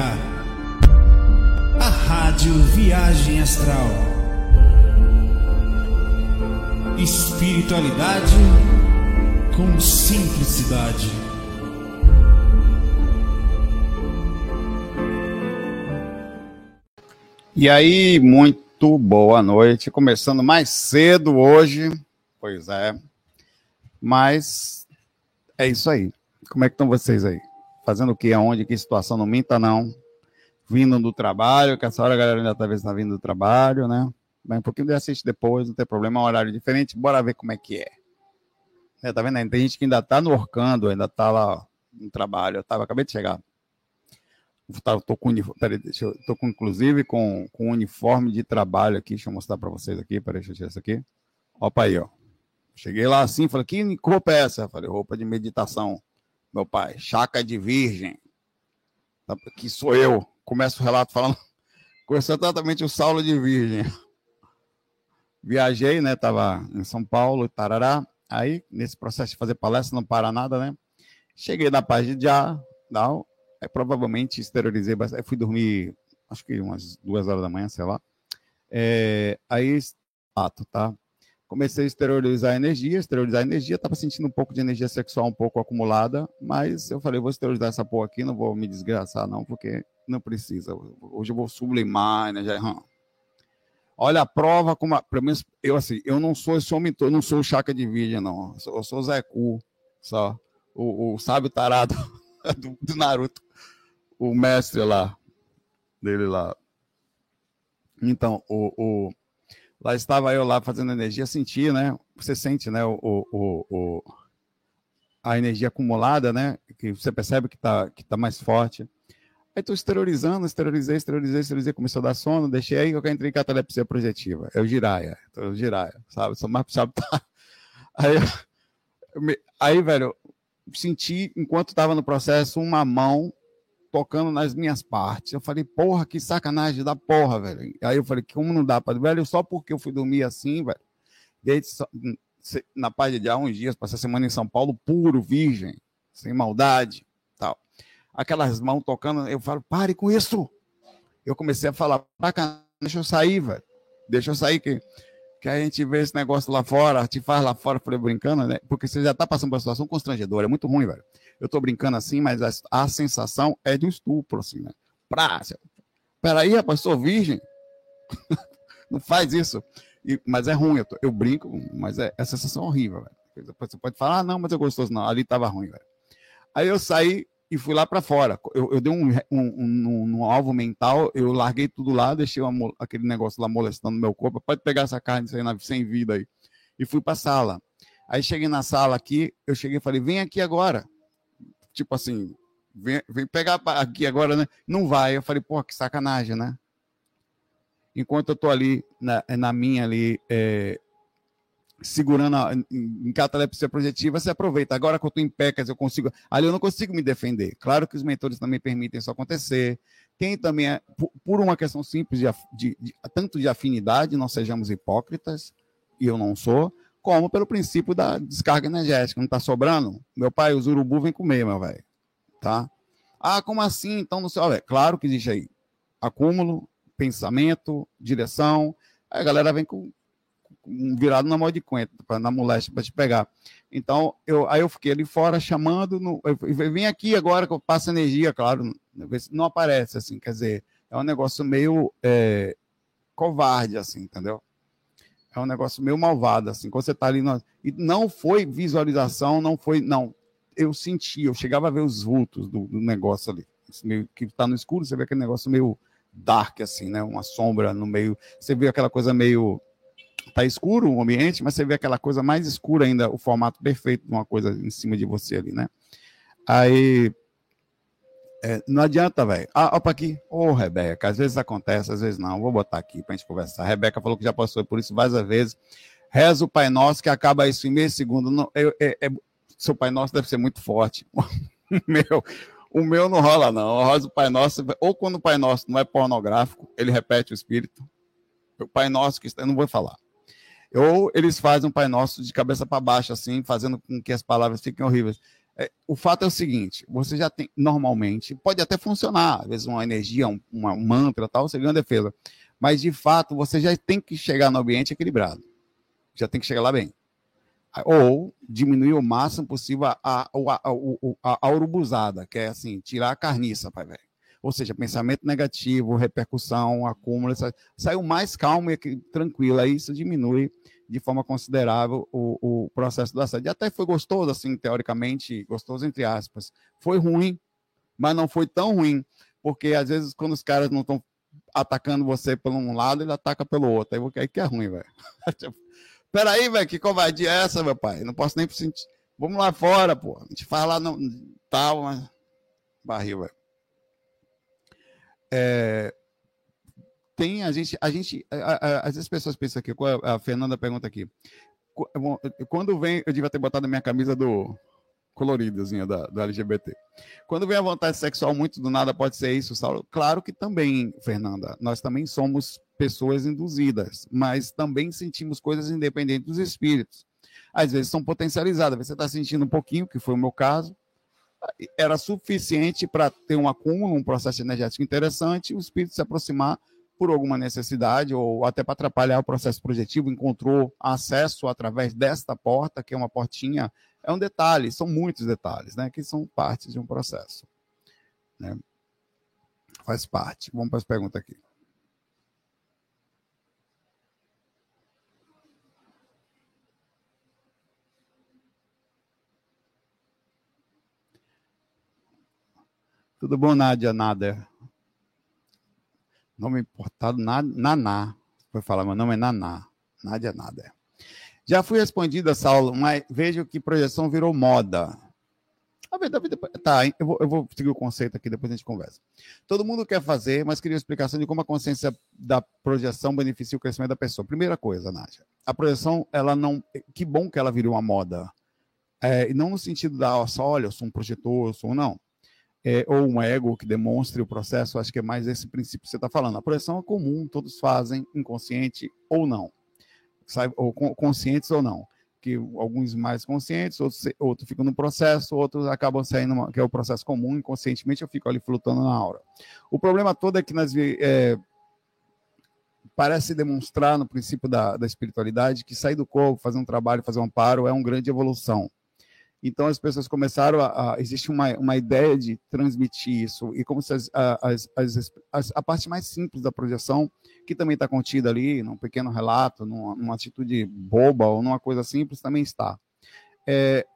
A Rádio Viagem Astral. Espiritualidade com simplicidade. E aí, muito boa noite. Começando mais cedo hoje. Pois é. Mas é isso aí. Como é que estão vocês aí? Fazendo o que? Aonde? Que situação? Não minta, não. Vindo do trabalho, que essa hora a galera ainda talvez está vindo do trabalho, né? Mas um pouquinho de assiste depois, não tem problema, é um horário diferente. Bora ver como é que é. é tá vendo? Tem gente que ainda tá no Orcando, ainda tá lá no trabalho. Eu tava, acabei de chegar. Tá, tô com, peraí, eu, tô com inclusive com, com uniforme de trabalho aqui. Deixa eu mostrar para vocês aqui. Peraí, deixa eu tirar isso aqui. Opa aí, ó. Cheguei lá assim, falei, que roupa é essa? Falei, roupa de meditação. Meu pai, chaca de virgem. Que sou eu. Começa o relato falando. Conheceu exatamente o Saulo de Virgem. Viajei, né? Tava em São Paulo, tarará. Aí, nesse processo de fazer palestra, não para nada, né? Cheguei na página de já, não, Aí, provavelmente exteriorizei bastante. Fui dormir, acho que umas duas horas da manhã, sei lá. É, aí, ato, tá? Comecei a exteriorizar a energia, exteriorizar a energia, estava sentindo um pouco de energia sexual um pouco acumulada, mas eu falei, vou exteriorizar essa porra aqui, não vou me desgraçar não, porque não precisa. Hoje eu vou sublimar, né? Já. Olha a prova como, a, pelo menos eu assim, eu não sou esse homem, eu não sou o Chaca de Virgem, não. Eu sou, eu sou o Zé Cu, só. O, o sábio tarado do, do Naruto o mestre lá, dele lá. Então, o, o, lá estava eu lá fazendo energia, senti, né? Você sente, né? O, o, o, a energia acumulada, né? Que você percebe que está que tá mais forte. Aí estou exteriorizando, exteriorizei, exteriorizei, exteriorizei, começou a dar sono, deixei aí eu entrei em catalepsia projetiva. É o giraia, é o giraia, sabe? Sou mais sabe, tá? Aí, aí, velho, senti, enquanto estava no processo, uma mão tocando nas minhas partes. Eu falei, porra, que sacanagem da porra, velho. Aí eu falei, como não dá para velho, só porque eu fui dormir assim, velho. Desde na paz de dia, uns dias, passei a semana em São Paulo, puro, virgem, sem maldade, tal. Aquelas mãos tocando, eu falo, pare com isso. Eu comecei a falar, deixa eu sair, velho. Deixa eu sair que que a gente vê esse negócio lá fora, te faz lá fora, falei brincando, né? Porque você já tá passando por uma situação constrangedora, é muito ruim, velho. Eu tô brincando assim, mas a, a sensação é de um estupro, assim, né? Pra, peraí, rapaz, sou virgem. não faz isso. E, mas é ruim, eu, tô, eu brinco, mas é, é sensação horrível, velho. Você pode falar, ah, não, mas eu gostoso, não, ali tava ruim, velho. Aí eu saí e fui lá para fora. Eu, eu dei um, um, um, um, alvo mental, eu larguei tudo lá, deixei uma, aquele negócio lá molestando meu corpo. Pode pegar essa carne sem vida aí. E fui para a sala. Aí cheguei na sala aqui, eu cheguei e falei: vem aqui agora. Tipo assim, vem, vem pegar aqui agora, né? Não vai. Eu falei: pô, que sacanagem, né? Enquanto eu tô ali na, na minha ali, é, segurando a, em catalepsia projetiva, você aproveita. Agora que eu estou em dizer, eu consigo. Ali eu não consigo me defender. Claro que os mentores também permitem isso acontecer. Tem também, é, por, uma questão simples, de, de, de, tanto de afinidade, não sejamos hipócritas, e eu não sou, como pelo princípio da descarga energética. Não está sobrando? Meu pai, os urubu vem comer, meu velho. Tá? Ah, como assim? Então, não sei. Olha, claro que existe aí acúmulo, pensamento, direção. Aí a galera vem com virado na mão de cuenta, na moléstia para te pegar. Então, eu, aí eu fiquei ali fora chamando, no, eu, vim aqui agora que eu passo energia, claro, não aparece, assim, quer dizer, é um negócio meio é, covarde, assim, entendeu? É um negócio meio malvado, assim, quando você tá ali, no, e não foi visualização, não foi, não, eu senti, eu chegava a ver os vultos do, do negócio ali, meio que tá no escuro, você vê aquele negócio meio dark, assim, né, uma sombra no meio, você vê aquela coisa meio tá escuro o ambiente, mas você vê aquela coisa mais escura ainda, o formato perfeito de uma coisa em cima de você ali, né? Aí é, não adianta, velho. Ah, opa aqui. Ô, oh, Rebeca, às vezes acontece, às vezes não. Vou botar aqui pra gente conversar. A Rebeca falou que já passou por isso várias vezes. Reza o Pai Nosso, que acaba isso em meio segundo. Não, é, é, seu Pai Nosso deve ser muito forte. meu, o meu não rola, não. Rosa o Pai Nosso, ou quando o Pai Nosso não é pornográfico, ele repete o espírito. O Pai Nosso, que eu não vou falar. Ou eles fazem um Pai Nosso de cabeça para baixo, assim, fazendo com que as palavras fiquem horríveis. É, o fato é o seguinte: você já tem, normalmente, pode até funcionar, às vezes uma energia, um, uma, um mantra tal, você ganha defesa. Mas, de fato, você já tem que chegar no ambiente equilibrado. Já tem que chegar lá bem. Ou diminuir o máximo possível a, a, a, a, a urubuzada, que é assim, tirar a carniça, pai velho. Ou seja, pensamento negativo, repercussão, acúmulo, saiu mais calmo e tranquilo, aí isso diminui de forma considerável o, o processo do assédio. Até foi gostoso, assim, teoricamente, gostoso entre aspas. Foi ruim, mas não foi tão ruim, porque às vezes quando os caras não estão atacando você por um lado, ele ataca pelo outro. Aí, aí que é ruim, velho. Peraí, velho, que covardia é essa, meu pai? Não posso nem sentir. Vamos lá fora, pô. A gente faz lá no tal, mas. Barril, velho. É, tem a gente, a gente, às vezes as pessoas pensam aqui, a Fernanda pergunta aqui, quando vem, eu devia ter botado a minha camisa do coloridazinha da, do LGBT. Quando vem a vontade sexual muito do nada, pode ser isso, Saulo? Claro que também, Fernanda, nós também somos pessoas induzidas, mas também sentimos coisas independentes dos espíritos. Às vezes são potencializadas, você está sentindo um pouquinho, que foi o meu caso, era suficiente para ter um acúmulo, um processo energético interessante, o espírito se aproximar por alguma necessidade ou até para atrapalhar o processo projetivo, encontrou acesso através desta porta, que é uma portinha, é um detalhe, são muitos detalhes, né, que são partes de um processo. Né? Faz parte. Vamos para as perguntas aqui. Tudo bom, Nádia? Nada. Nome importado, Naná. Foi falar, meu nome é Naná. Nádia Nada. Já fui respondida, Saulo, mas vejo que projeção virou moda. Tá, eu vou, eu vou seguir o conceito aqui, depois a gente conversa. Todo mundo quer fazer, mas queria uma explicação de como a consciência da projeção beneficia o crescimento da pessoa. Primeira coisa, Nádia, a projeção, ela não. Que bom que ela virou uma moda. É, e não no sentido da, só, olha, eu sou um projetor, eu sou. Não é, ou um ego que demonstre o processo, acho que é mais esse princípio que você está falando. A projeção é comum, todos fazem, inconsciente ou não, ou conscientes ou não. Que alguns mais conscientes, outros, outros ficam no processo, outros acabam saindo, que é o processo comum, inconscientemente eu fico ali flutuando na aura. O problema todo é que nós é, parece demonstrar no princípio da, da espiritualidade que sair do corpo, fazer um trabalho, fazer um amparo é uma grande evolução. Então as pessoas começaram a, a existe uma, uma ideia de transmitir isso e como se as, as, as, as a parte mais simples da projeção que também está contida ali num pequeno relato, numa, numa, atitude boba ou numa coisa simples também está. É,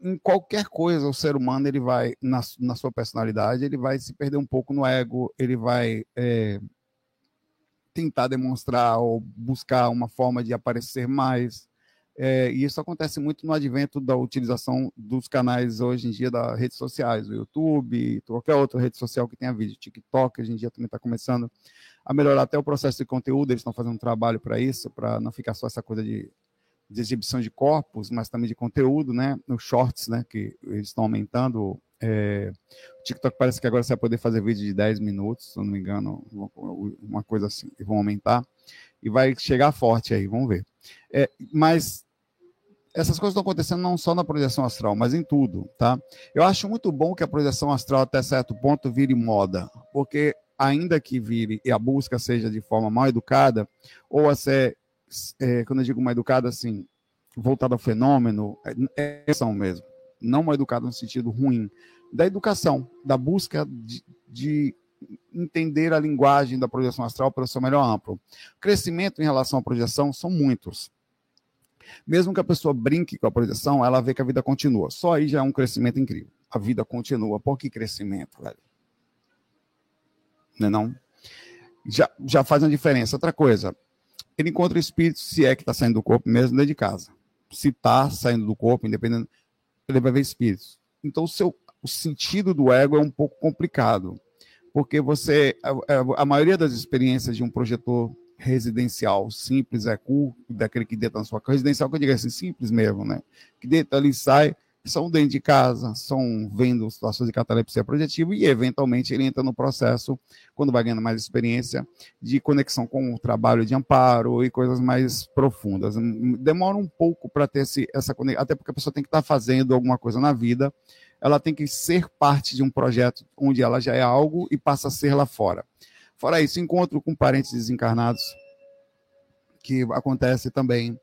em qualquer coisa o ser humano ele vai na, na sua personalidade ele vai se perder um pouco no ego, ele vai é, tentar demonstrar ou buscar uma forma de aparecer mais é, e isso acontece muito no advento da utilização dos canais hoje em dia das redes sociais, o YouTube, qualquer outra rede social que tenha vídeo, TikTok, hoje em dia também está começando a melhorar até o processo de conteúdo, eles estão fazendo um trabalho para isso, para não ficar só essa coisa de, de, exibição de corpos, mas também de conteúdo, né? Os shorts, né? Que eles estão aumentando. É, o TikTok parece que agora você vai poder fazer vídeo de 10 minutos, se eu não me engano, uma coisa assim, e vão aumentar e vai chegar forte aí, vamos ver. É, mas essas coisas estão acontecendo não só na projeção astral, mas em tudo, tá? Eu acho muito bom que a projeção astral até certo ponto vire moda, porque ainda que vire e a busca seja de forma mal educada, ou a ser, é, quando eu digo mal educada, assim, voltada ao fenômeno, é, é são mesmo, não mal educada no sentido ruim, da educação, da busca de, de entender a linguagem da projeção astral para o seu melhor amplo. Crescimento em relação à projeção são muitos. Mesmo que a pessoa brinque com a projeção, ela vê que a vida continua. Só aí já é um crescimento incrível. A vida continua. Por que crescimento, velho? Não é não? Já, já faz uma diferença. Outra coisa, ele encontra o espírito, se é que está saindo do corpo mesmo, dentro de casa. Se está saindo do corpo, independente, ele vai ver espíritos. Então, o, seu, o sentido do ego é um pouco complicado porque você a, a, maioria das experiências de um projetor residencial simples é cu daquele que deita na sua casa residencial que eu digo assim simples mesmo né que deita ali sai são dentro de casa, são vendo situações de catalepsia projetiva e, eventualmente, ele entra no processo, quando vai ganhando mais experiência, de conexão com o trabalho de amparo e coisas mais profundas. Demora um pouco para ter esse, essa conexão, até porque a pessoa tem que estar tá fazendo alguma coisa na vida, ela tem que ser parte de um projeto onde ela já é algo e passa a ser lá fora. Fora isso, encontro com parentes desencarnados, que acontece também.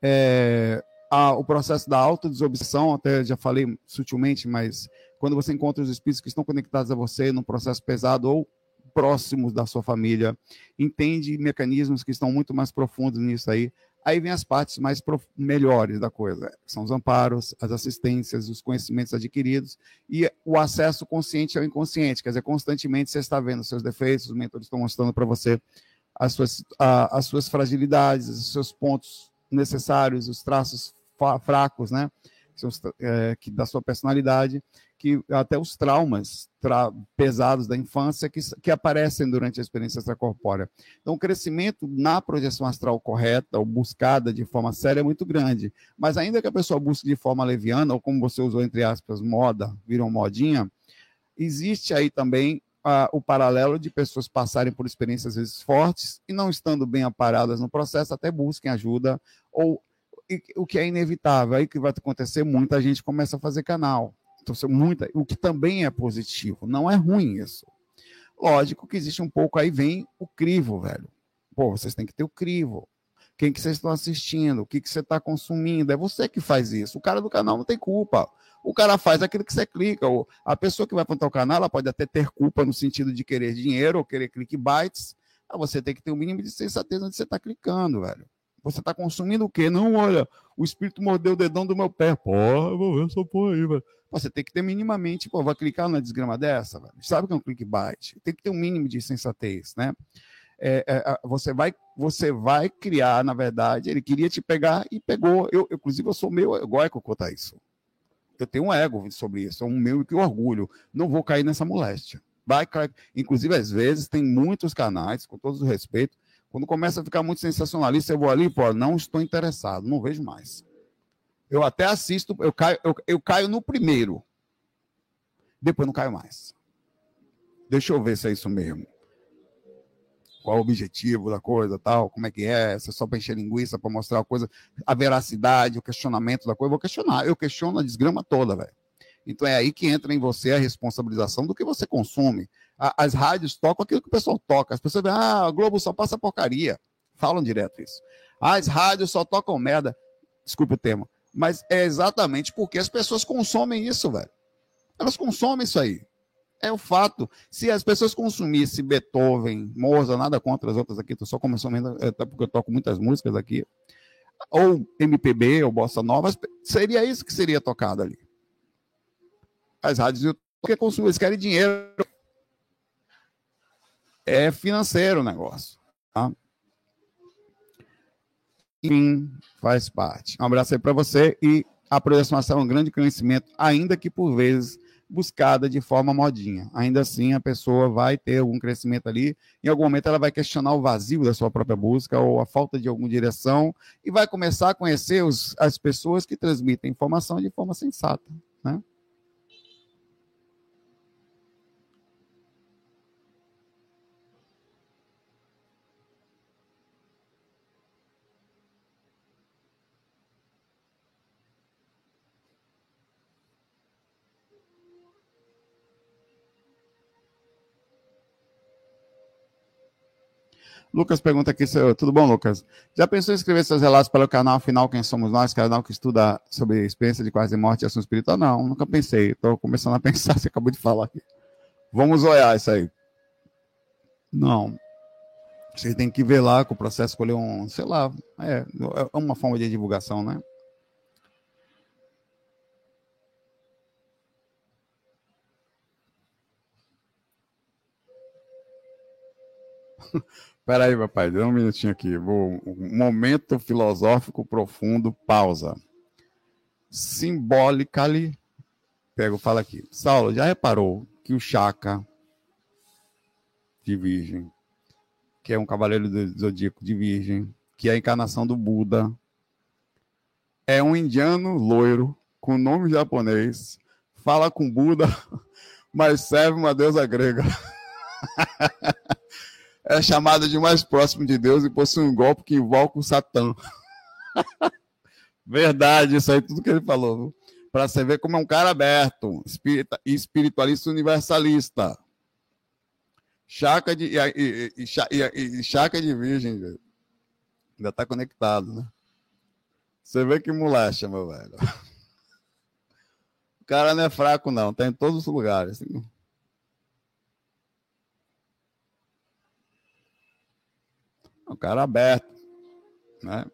É, a, o processo da autodesobsessão, até já falei sutilmente, mas quando você encontra os espíritos que estão conectados a você num processo pesado ou próximos da sua família, entende mecanismos que estão muito mais profundos nisso aí. Aí vem as partes mais melhores da coisa, são os amparos, as assistências, os conhecimentos adquiridos e o acesso consciente ao inconsciente, quer dizer, constantemente você está vendo seus defeitos, os mentores estão mostrando para você as suas, a, as suas fragilidades, os seus pontos necessários, os traços fracos, né? É, que da sua personalidade, que até os traumas tra pesados da infância que, que aparecem durante a experiência extracorpórea. Então, o crescimento na projeção astral correta ou buscada de forma séria é muito grande. Mas ainda que a pessoa busque de forma leviana, ou como você usou, entre aspas, moda, viram modinha, existe aí também o paralelo de pessoas passarem por experiências às vezes fortes e não estando bem aparadas no processo, até busquem ajuda, ou o que é inevitável, aí que vai acontecer, muita gente começa a fazer canal. Então, muita, o que também é positivo, não é ruim isso. Lógico que existe um pouco, aí vem o crivo, velho. Pô, vocês têm que ter o crivo. Quem que vocês estão assistindo? O que, que você está consumindo? É você que faz isso. O cara do canal não tem culpa o cara faz aquilo que você clica. A pessoa que vai para o canal, ela pode até ter culpa no sentido de querer dinheiro ou querer clickbaits. Mas você tem que ter o um mínimo de sensatez onde você está clicando, velho. Você está consumindo o quê? Não, olha, o espírito mordeu o dedão do meu pé. Porra, vou ver essa porra aí, velho. Você tem que ter minimamente, pô, vai clicar numa desgrama dessa, velho. Sabe que é um clickbait? Tem que ter um mínimo de sensatez, né? É, é, você, vai, você vai criar, na verdade, ele queria te pegar e pegou. Eu, inclusive, eu sou meio egóico quanto a isso eu tenho um ego sobre isso, é um meu que orgulho. Não vou cair nessa moléstia. Vai. Inclusive, às vezes, tem muitos canais, com todo o respeito, quando começa a ficar muito sensacionalista, eu vou ali, pô, não estou interessado, não vejo mais. Eu até assisto, eu caio, eu, eu caio no primeiro. Depois não caio mais. Deixa eu ver se é isso mesmo qual o objetivo da coisa, tal, como é que é, se é só para encher linguiça, para mostrar a coisa, a veracidade, o questionamento da coisa, eu vou questionar, eu questiono a desgrama toda, velho. Então é aí que entra em você a responsabilização do que você consome. As rádios tocam aquilo que o pessoal toca. As pessoas veem, ah, a Globo só passa porcaria. Falam direto isso. As rádios só tocam merda. Desculpe o termo. Mas é exatamente porque as pessoas consomem isso, velho. Elas consomem isso aí é o fato. Se as pessoas consumissem Beethoven, Mozart, nada contra as outras aqui, estou só começando, até porque eu toco muitas músicas aqui, ou MPB, ou Bossa Nova, seria isso que seria tocado ali. As rádios, porque consumem, eles querem dinheiro. É financeiro o negócio. Tá? Enfim, faz parte. Um abraço aí para você e a projeção é um grande conhecimento, ainda que por vezes buscada de forma modinha. Ainda assim, a pessoa vai ter algum crescimento ali. Em algum momento, ela vai questionar o vazio da sua própria busca ou a falta de alguma direção e vai começar a conhecer os, as pessoas que transmitem informação de forma sensata. Né? Lucas pergunta aqui, tudo bom, Lucas? Já pensou em escrever seus relatos para o canal Final Quem Somos Nós, canal que estuda sobre experiência de quase morte e assunto espiritual? Não, nunca pensei. Estou começando a pensar, você acabou de falar aqui. Vamos olhar isso aí. Não. Você tem que ver lá com o processo, escolher um, sei lá, é, é uma forma de divulgação, né? Peraí, papai, dê um minutinho aqui. Vou, momento filosófico profundo, pausa. Simbolically, pego, fala aqui. Saulo, já reparou que o Chaka de Virgem, que é um cavaleiro do zodíaco de Virgem, que é a encarnação do Buda, é um indiano loiro com nome japonês, fala com Buda, mas serve uma deusa grega. é chamada de mais próximo de Deus e possui um golpe que invoca o Satã. Verdade, isso aí tudo que ele falou. Para você ver como é um cara aberto, espiritualista universalista. Chaca de, e, e, e, e chaca de virgem, velho. Ainda tá conectado, né? Você vê que molecha, meu velho. O cara não é fraco, não. Tá em todos os lugares. Assim. Um cara aberto, né?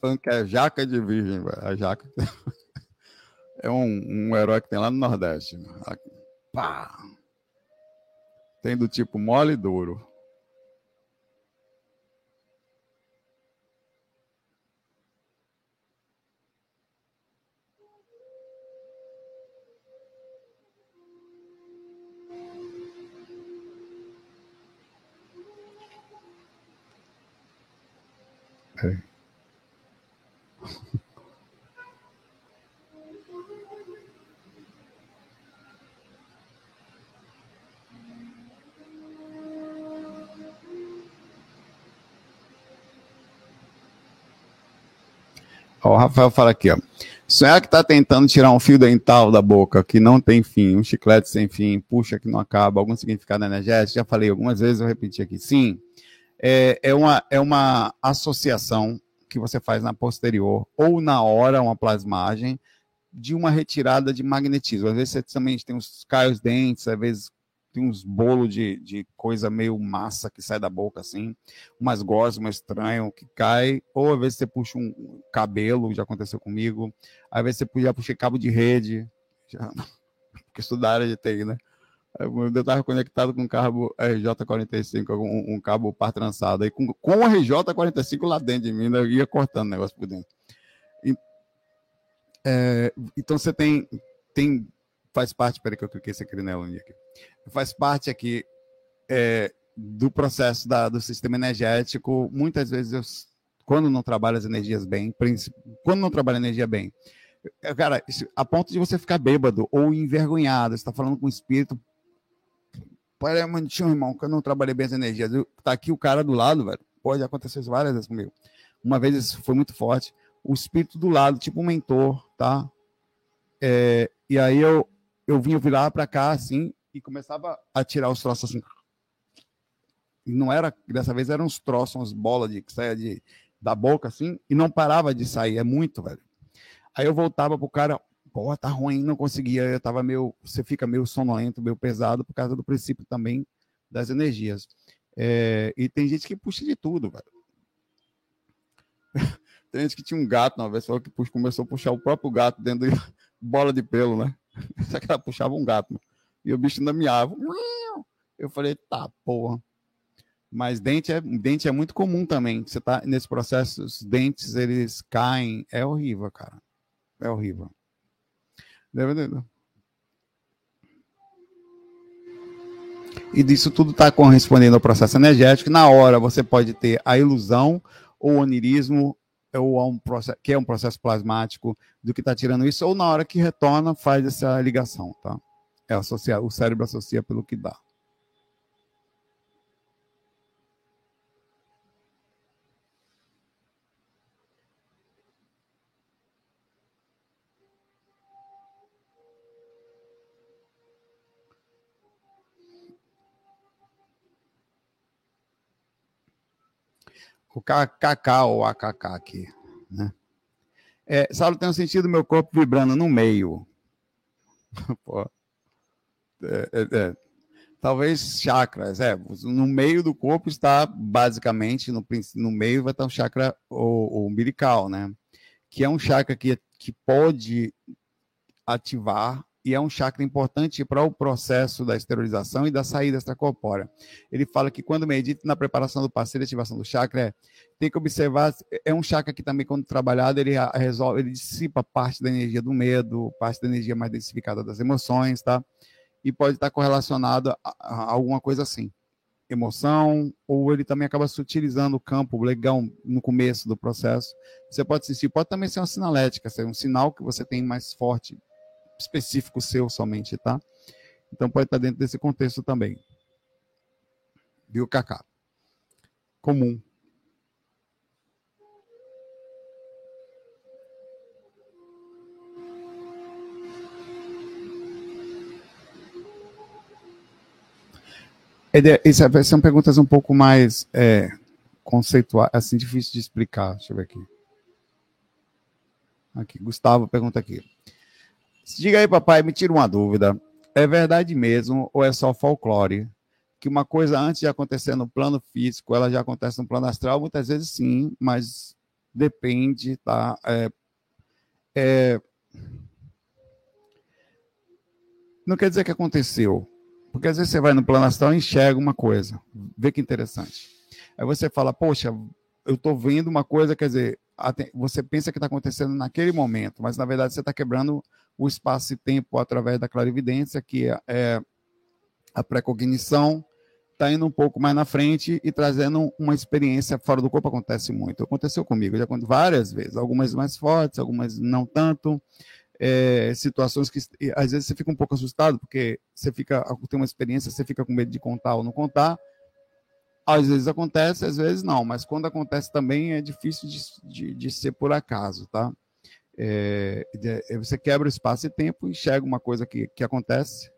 falando que é jaca de virgem, a jaca é um, um herói que tem lá no Nordeste. Pá! Tem do tipo mole e duro. Okay. o Rafael fala aqui, ó. Sonhar que está tentando tirar um fio dental da boca que não tem fim, um chiclete sem fim, puxa que não acaba, algum significado energético, já falei algumas vezes, eu repeti aqui. Sim, é, é, uma, é uma associação que você faz na posterior ou na hora, uma plasmagem, de uma retirada de magnetismo. Às vezes você também tem uns caios dentes, às vezes tem uns bolos de, de coisa meio massa que sai da boca, assim, umas gosmas estranho que cai, ou às vezes você puxa um cabelo, já aconteceu comigo, às vezes você já puxei cabo de rede, já, porque estudar área de TI, né? Eu estava conectado com um cabo RJ45, um, um cabo par trançado, aí com, com o RJ45 lá dentro de mim, né? eu ia cortando o negócio por dentro. E, é, então você tem, tem, faz parte, peraí que eu cliquei sem querer aqui, faz parte aqui é, do processo da, do sistema energético. Muitas vezes, eu, quando não trabalho as energias bem, quando não trabalho a energia bem, cara, a ponto de você ficar bêbado ou envergonhado, está falando com o espírito Peraí, um minutinho, irmão, que eu não trabalhei bem as energias. Tá aqui o cara do lado, velho. Pode acontecer várias vezes comigo. Uma vez isso foi muito forte. O espírito do lado, tipo um mentor, tá? É, e aí eu, eu vinha virar para cá, assim, e começava a tirar os troços assim. E não era, dessa vez eram uns troços, umas bolas de, que saia de, da boca, assim, e não parava de sair. É muito, velho. Aí eu voltava pro cara, pô, tá ruim, não conseguia, eu tava meio, você fica meio sonolento, meio pesado por causa do princípio também das energias. É, e tem gente que puxa de tudo, velho. tem gente que tinha um gato uma vez, falou que puxa, começou a puxar o próprio gato dentro de bola de pelo, né? Só que ela puxava um gato, mano. e o bicho ainda miava. Eu falei, tá, porra. Mas dente é, dente é muito comum também. Você tá nesse processo, os dentes eles caem, é horrível, cara. É horrível. Deve E disso tudo está correspondendo ao processo energético. Na hora você pode ter a ilusão ou onirismo, ou um processo, que é um processo plasmático do que está tirando isso, ou na hora que retorna faz essa ligação, tá? É associar, o cérebro associa pelo que dá. O KKK ou AKK aqui, né? É, Saulo, um sentido meu corpo vibrando no meio. Pô, é, é, é, talvez chakras, é, no meio do corpo está basicamente, no, no meio vai estar o chakra o, o umbilical, né? Que é um chakra que, que pode ativar e é um chakra importante para o processo da esterilização e da saída extracorpórea. Ele fala que quando medita na preparação do parceiro, ativação do chakra, é, tem que observar, é um chakra que também, quando trabalhado, ele resolve, ele dissipa parte da energia do medo, parte da energia mais densificada das emoções, tá? E pode estar correlacionado a, a alguma coisa assim emoção, ou ele também acaba sutilizando o campo legal no começo do processo. Você pode sentir, pode também ser uma sinalética, ser um sinal que você tem mais forte específico seu somente, tá? Então pode estar dentro desse contexto também. Viu, Cacá? Comum. Isso é, são perguntas um pouco mais é, conceituais, assim, difícil de explicar. Deixa eu ver aqui. Aqui, Gustavo pergunta aqui. Diga aí, papai, me tira uma dúvida. É verdade mesmo ou é só folclore? Que uma coisa antes de acontecer no plano físico, ela já acontece no plano astral? Muitas vezes sim, mas depende, tá? É, é... Não quer dizer que aconteceu. Porque às vezes você vai no plano astral e enxerga uma coisa. Vê que interessante. Aí você fala, poxa, eu estou vendo uma coisa, quer dizer, você pensa que está acontecendo naquele momento, mas na verdade você está quebrando o espaço e tempo através da clarividência, que é, é a precognição, está indo um pouco mais na frente e trazendo uma experiência fora do corpo. Acontece muito. Aconteceu comigo já várias vezes, algumas mais fortes, algumas não tanto. É, situações que às vezes você fica um pouco assustado, porque você fica, tem uma experiência, você fica com medo de contar ou não contar. Às vezes acontece, às vezes não, mas quando acontece também é difícil de, de, de ser por acaso, tá? É, é, você quebra o espaço e tempo, enxerga uma coisa que, que acontece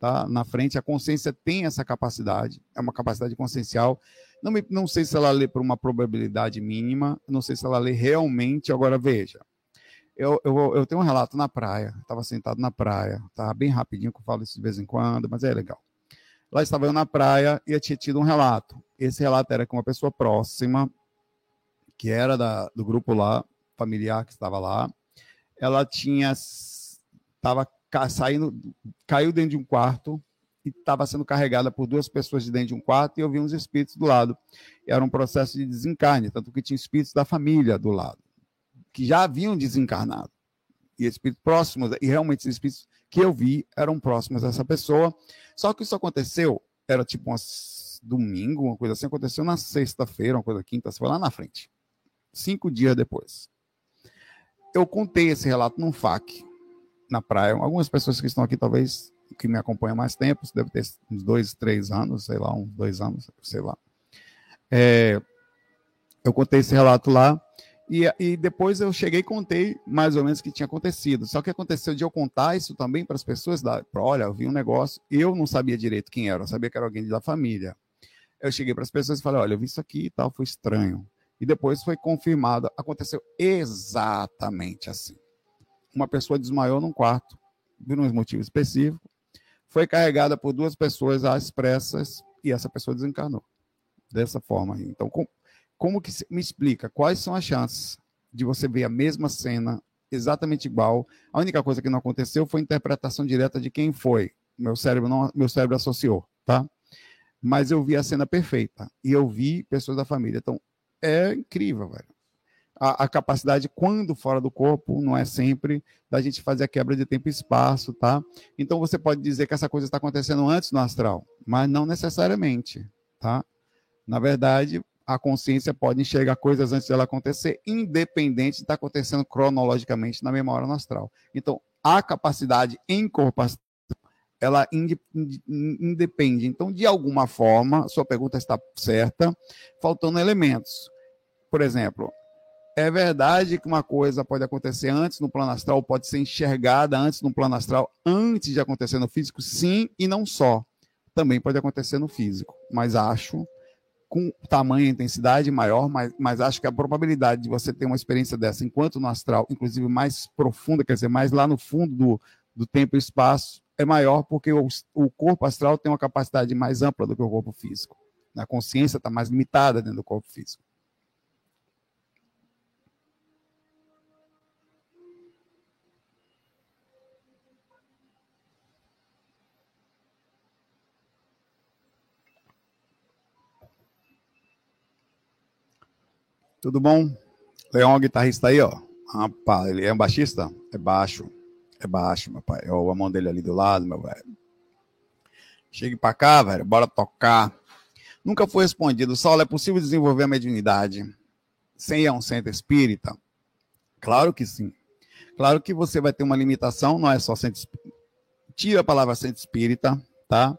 tá? na frente. A consciência tem essa capacidade, é uma capacidade consciencial. Não, me, não sei se ela lê por uma probabilidade mínima, não sei se ela lê realmente. Agora, veja, eu, eu, eu tenho um relato na praia, estava sentado na praia, tá bem rapidinho, que eu falo isso de vez em quando, mas é legal. Lá estava eu na praia e eu tinha tido um relato. Esse relato era com uma pessoa próxima, que era da, do grupo lá, familiar que estava lá, ela tinha estava saindo, caiu dentro de um quarto e estava sendo carregada por duas pessoas de dentro de um quarto e eu vi uns espíritos do lado. Era um processo de desencarne, tanto que tinha espíritos da família do lado, que já haviam desencarnado. E espíritos próximos, e realmente os espíritos que eu vi eram próximos dessa pessoa. Só que isso aconteceu, era tipo um domingo, uma coisa assim, aconteceu na sexta-feira, uma coisa quinta, foi lá na frente. Cinco dias depois eu contei esse relato num FAQ na praia. Algumas pessoas que estão aqui, talvez, que me acompanham mais tempo, deve ter uns dois, três anos, sei lá, uns dois anos, sei lá. É, eu contei esse relato lá e, e, depois eu cheguei e contei mais ou menos o que tinha acontecido. Só que aconteceu de eu contar isso também para as pessoas, da, pra, olha, eu vi um negócio, eu não sabia direito quem era, eu sabia que era alguém da família. Eu cheguei para as pessoas e falei, olha, eu vi isso aqui e tal, foi estranho e depois foi confirmado. Aconteceu exatamente assim. Uma pessoa desmaiou num quarto, por um motivo específico, foi carregada por duas pessoas às pressas e essa pessoa desencarnou. Dessa forma. Então, com, como que me explica quais são as chances de você ver a mesma cena exatamente igual? A única coisa que não aconteceu foi a interpretação direta de quem foi. Meu cérebro não, meu cérebro associou, tá? Mas eu vi a cena perfeita e eu vi pessoas da família. Então, é incrível, velho. A, a, capacidade, quando fora do corpo, não é sempre da gente fazer a quebra de tempo e espaço, tá? Então você pode dizer que essa coisa está acontecendo antes no astral, mas não necessariamente, tá? Na verdade, a consciência pode enxergar coisas antes dela acontecer, independente de estar tá acontecendo cronologicamente na no astral. Então, a capacidade astral ela independe. Então, de alguma forma, sua pergunta está certa, faltando elementos. Por exemplo, é verdade que uma coisa pode acontecer antes no plano astral, pode ser enxergada antes no plano astral, antes de acontecer no físico? Sim, e não só. Também pode acontecer no físico, mas acho com tamanho e intensidade maior, mas, mas acho que a probabilidade de você ter uma experiência dessa enquanto no astral, inclusive mais profunda, quer dizer, mais lá no fundo do, do tempo e espaço, é maior porque o, o corpo astral tem uma capacidade mais ampla do que o corpo físico. A consciência está mais limitada dentro do corpo físico. Tudo bom? Leão, guitarrista aí, ó. Rapaz, ele é um baixista? É baixo. É baixo, meu pai. Ó, a mão dele ali do lado, meu velho. Chegue pra cá, velho. Bora tocar. Nunca foi respondido. Saulo, é possível desenvolver a mediunidade sem ir a um centro espírita? Claro que sim. Claro que você vai ter uma limitação, não é só centro espírita. Tira a palavra centro espírita, tá?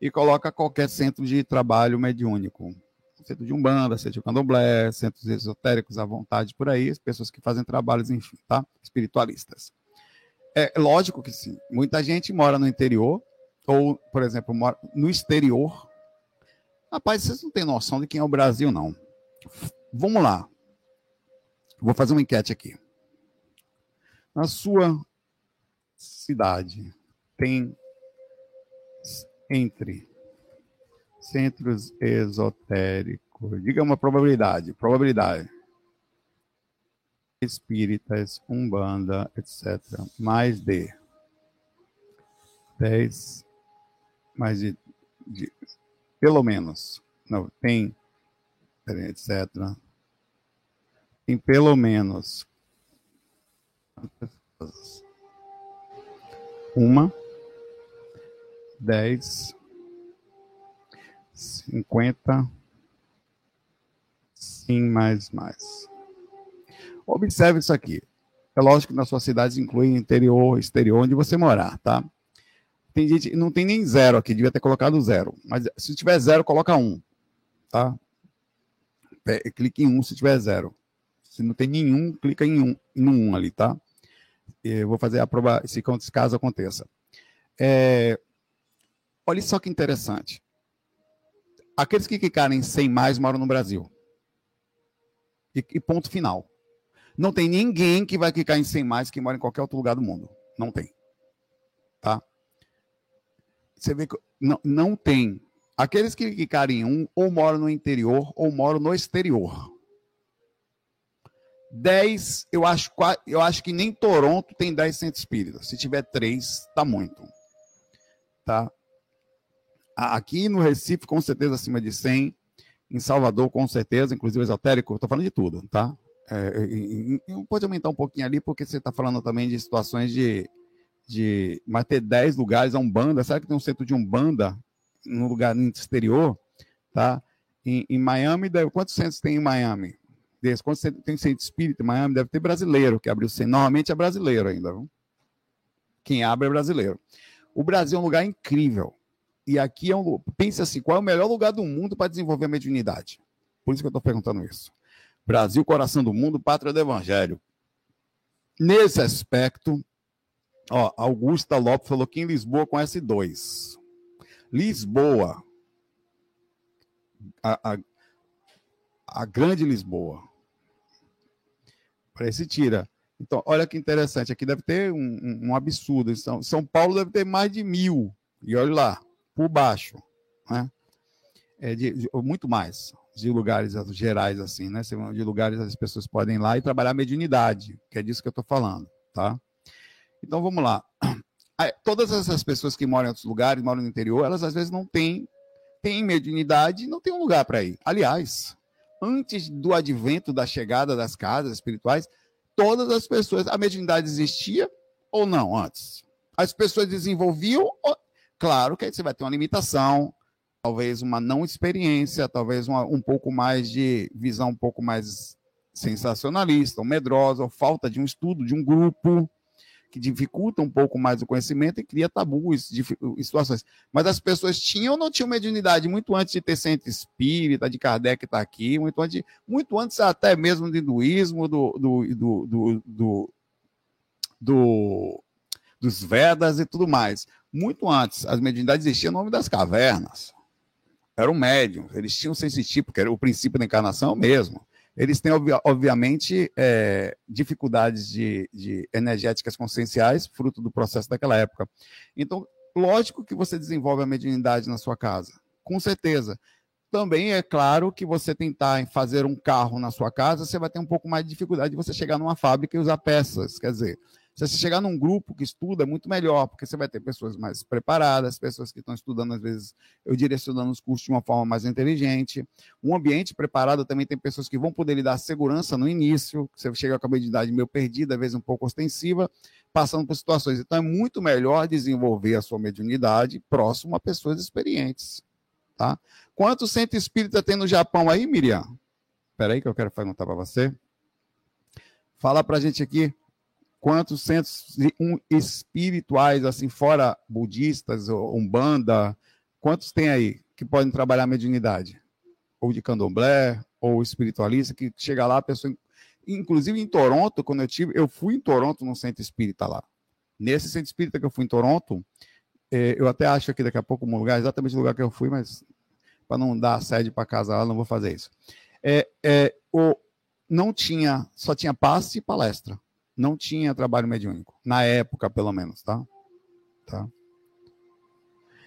E coloca qualquer centro de trabalho mediúnico. Centro de Umbanda, centro de Candomblé, centros esotéricos à vontade por aí, as pessoas que fazem trabalhos, enfim, tá? Espiritualistas. É lógico que sim. Muita gente mora no interior, ou, por exemplo, mora no exterior. Rapaz, vocês não têm noção de quem é o Brasil, não. Vamos lá. Vou fazer uma enquete aqui. Na sua cidade, tem entre centros esotéricos, diga uma probabilidade, probabilidade. Espíritas, Umbanda, etc. Mais de 10, mais de, de pelo menos, não, tem, etc. Tem pelo menos uma, dez, cinquenta, sim, mais, mais. Observe isso aqui. É lógico que na sua cidade inclui interior, exterior, onde você morar, tá? Tem gente, não tem nem zero aqui, devia ter colocado zero. Mas se tiver zero, coloca um, tá? Clique em um se tiver zero. Se não tem nenhum, clica em um, no um ali, tá? Eu vou fazer a prova, se caso aconteça. É, olha só que interessante. Aqueles que clicarem sem mais moram no Brasil. E, e, ponto final. Não tem ninguém que vai clicar em 100 mais que mora em qualquer outro lugar do mundo. Não tem. Tá? Você vê que não, não tem. Aqueles que clicarem em um, ou moram no interior, ou moram no exterior. 10, eu acho, eu acho que nem Toronto tem 10 centros espíritas. Se tiver 3, tá muito. Tá? Aqui no Recife, com certeza, acima de 100. Em Salvador, com certeza, inclusive esotérico, estou falando de tudo, tá? É, e, e, pode aumentar um pouquinho ali, porque você está falando também de situações de, de. Mas ter 10 lugares a Umbanda. Será que tem um centro de Umbanda no lugar no exterior? Tá? Em, em Miami, deve, quantos centros tem em Miami? Desse, quantos tem centro espírita em Miami? Deve ter brasileiro que abriu centro. Normalmente é brasileiro ainda. Viu? Quem abre é brasileiro. O Brasil é um lugar incrível. E aqui é um. Pense assim: qual é o melhor lugar do mundo para desenvolver a mediunidade? Por isso que eu estou perguntando isso. Brasil, coração do mundo, pátria do evangelho. Nesse aspecto, ó, Augusta Lopes falou que em Lisboa conhece dois. Lisboa, a, a, a grande Lisboa. Parece tira. Então, olha que interessante. Aqui deve ter um, um, um absurdo. São, São Paulo deve ter mais de mil. E olha lá, por baixo. Né? É de, muito mais de lugares gerais, assim, né? De lugares as pessoas podem ir lá e trabalhar a mediunidade, que é disso que eu estou falando, tá? Então vamos lá. Todas essas pessoas que moram em outros lugares, moram no interior, elas às vezes não têm, têm mediunidade e não têm um lugar para ir. Aliás, antes do advento da chegada das casas espirituais, todas as pessoas, a mediunidade existia ou não antes? As pessoas desenvolviam, claro que aí você vai ter uma limitação, talvez uma não experiência, talvez uma, um pouco mais de visão um pouco mais sensacionalista, ou medrosa, ou falta de um estudo, de um grupo, que dificulta um pouco mais o conhecimento e cria tabus e situações. Mas as pessoas tinham ou não tinham mediunidade muito antes de ter centro espírita, de Kardec estar tá aqui, muito antes, muito antes até mesmo do hinduísmo, do, do, do, do dos Vedas e tudo mais. Muito antes, as mediunidades existiam no nome das cavernas eram médiums, eles tinham sensitivo, porque era o princípio da encarnação mesmo. Eles têm, obviamente, é, dificuldades de, de energéticas conscienciais, fruto do processo daquela época. Então, lógico que você desenvolve a mediunidade na sua casa, com certeza. Também é claro que você tentar fazer um carro na sua casa, você vai ter um pouco mais de dificuldade de você chegar numa fábrica e usar peças. Quer dizer, Se você chegar num grupo que estuda, é muito melhor, porque você vai ter pessoas mais preparadas, pessoas que estão estudando, às vezes, eu direcionando os cursos de uma forma mais inteligente. Um ambiente preparado também tem pessoas que vão poder lhe dar segurança no início, você chega com a habilidade meio perdida, às vezes um pouco ostensiva, passando por situações. Então, é muito melhor desenvolver a sua mediunidade próximo a pessoas experientes. Tá? Quantos centros espírita tem no Japão aí, Miriam? Espera aí que eu quero perguntar para você. Fala para a gente aqui quantos centros espirituais, assim, fora budistas, umbanda, quantos tem aí que podem trabalhar mediunidade? Ou de candomblé, ou espiritualista, que chega lá, a pessoa Inclusive em Toronto, quando eu tive, eu fui em Toronto no centro espírita lá. Nesse centro espírita que eu fui em Toronto, é, eu até acho que daqui a pouco um lugar, exatamente o lugar que eu fui, mas para não dar sede para casa lá, não vou fazer isso. É, é, o, não tinha, só tinha passe e palestra. Não tinha trabalho mediúnico. Na época, pelo menos, tá? tá?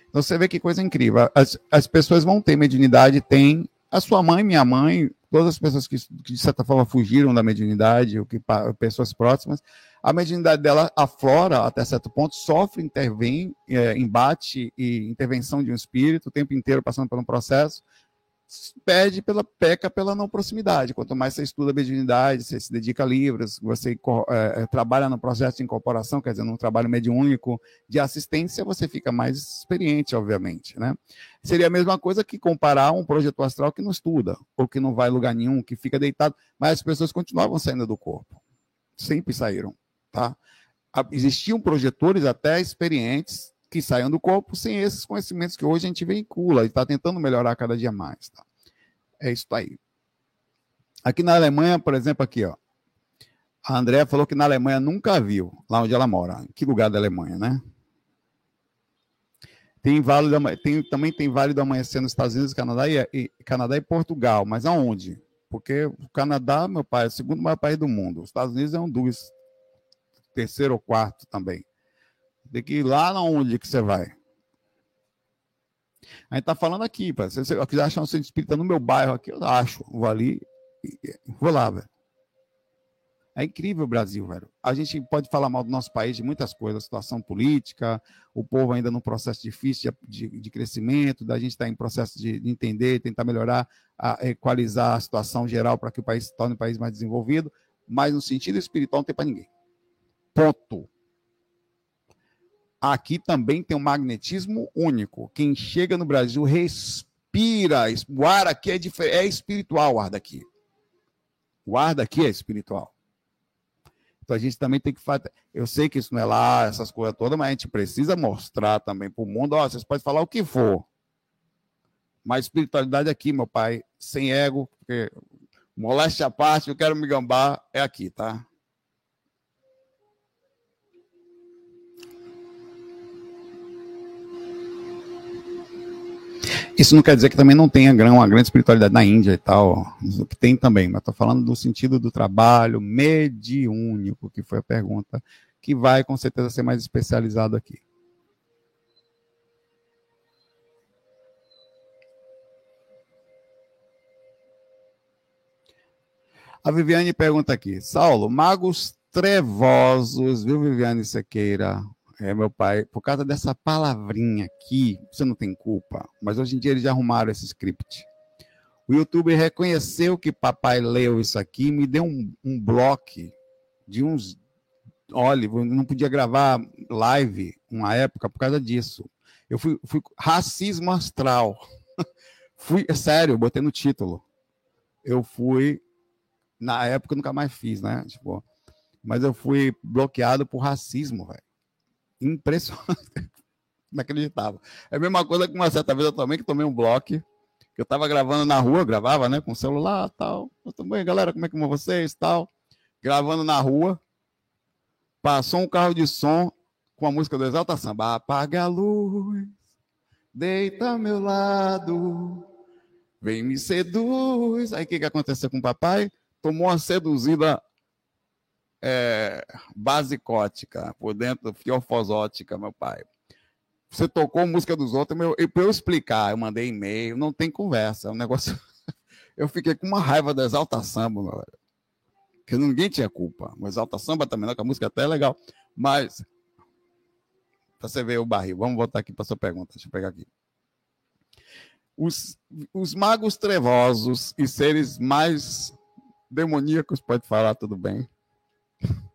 Então você vê que coisa incrível. As, as pessoas vão ter mediunidade, tem. A sua mãe, minha mãe, todas as pessoas que, que, de certa forma fugiram da mediunidade, ou que pessoas próximas, a mediunidade dela aflora até certo ponto, sofre, intervém, é, embate e intervenção de um espírito o tempo inteiro passando por um processo, pede pela peca pela não proximidade. Quanto mais você estuda a mediunidade, você se dedica a livros, você é, é, trabalha no processo de incorporação, quer dizer, num trabalho mediúnico de assistência, você fica mais experiente, obviamente, né? Seria a mesma coisa que comparar um projeto astral que não estuda, ou que não vai a lugar nenhum, que fica deitado, mas as pessoas continuavam saindo do corpo. Sempre saíram, tá? Existiam projetores até experientes que saiam do corpo sem esses conhecimentos que hoje a gente vincula e está tentando melhorar cada dia mais. Tá? É isso aí. Aqui na Alemanha, por exemplo, aqui, ó. A Andrea falou que na Alemanha nunca viu, lá onde ela mora. Que lugar da Alemanha, né? Tem vale do, tem, também tem Vale do Amanhecer nos Estados Unidos, Canadá e, e, Canadá e Portugal. Mas aonde? Porque o Canadá, meu pai, é o segundo maior país do mundo. Os Estados Unidos é um dos terceiro ou quarto também. Tem que ir lá onde que você vai. A gente tá falando aqui, pá. se você quiser achar um centro espírita no meu bairro aqui, eu acho. Vou ali, vou lá, velho. É incrível o Brasil, velho. A gente pode falar mal do nosso país de muitas coisas, situação política, o povo ainda num processo difícil de, de, de crescimento, da gente estar tá em processo de, de, entender, tentar melhorar, a, equalizar a situação geral para que o país se torne um país mais desenvolvido, mas no sentido espiritual não tem para ninguém. Ponto aqui também tem um magnetismo único. Quem chega no Brasil respira. O ar aqui é, é espiritual, o ar daqui. O ar daqui é espiritual. Então a gente também tem que fazer. Eu sei que isso não é lá, essas coisas todas, mas a gente precisa mostrar também para o mundo: ó, vocês podem falar o que for. Mas espiritualidade aqui, meu pai, sem ego, porque moléstia à parte, eu quero me gambar, é aqui, tá? Isso não quer dizer que também não tenha uma grande espiritualidade na Índia e tal, que tem também, mas estou falando do sentido do trabalho mediúnico, que foi a pergunta, que vai com certeza ser mais especializado aqui. A Viviane pergunta aqui, Saulo, magos trevosos, viu, Viviane Sequeira? É, meu pai, por causa dessa palavrinha aqui, você não tem culpa, mas hoje em dia eles já arrumaram esse script. O YouTube reconheceu que papai leu isso aqui, me deu um, um bloco de uns. Olha, não podia gravar live uma época por causa disso. Eu fui, fui racismo astral. fui, é sério, botei no título. Eu fui, na época eu nunca mais fiz, né? Tipo, mas eu fui bloqueado por racismo, velho. Impressionante. Inacreditável. É a mesma coisa que uma certa vez eu também que tomei um bloco, que eu estava gravando na rua, gravava, né, com celular tal. Eu também, galera, como é que vão vocês tal? Gravando na rua. Passou um carro de som com a música do Exalta Samba. Apaga a luz, deita ao meu lado, vem me seduz. Aí o que, que aconteceu com o papai? Tomou uma seduzida é, basicótica, por dentro, fiofosótica, meu pai. Você tocou música dos outros, meu, e para eu explicar, eu mandei e-mail, não tem conversa, é um negócio. eu fiquei com uma raiva da exaltação, meu velho. que ninguém tinha culpa. O Exalta Samba também, não, que a música até é legal. Mas, para você ver o barril, vamos voltar aqui para sua pergunta. Deixa eu pegar aqui. Os, os magos trevosos e seres mais demoníacos, pode falar, tudo bem.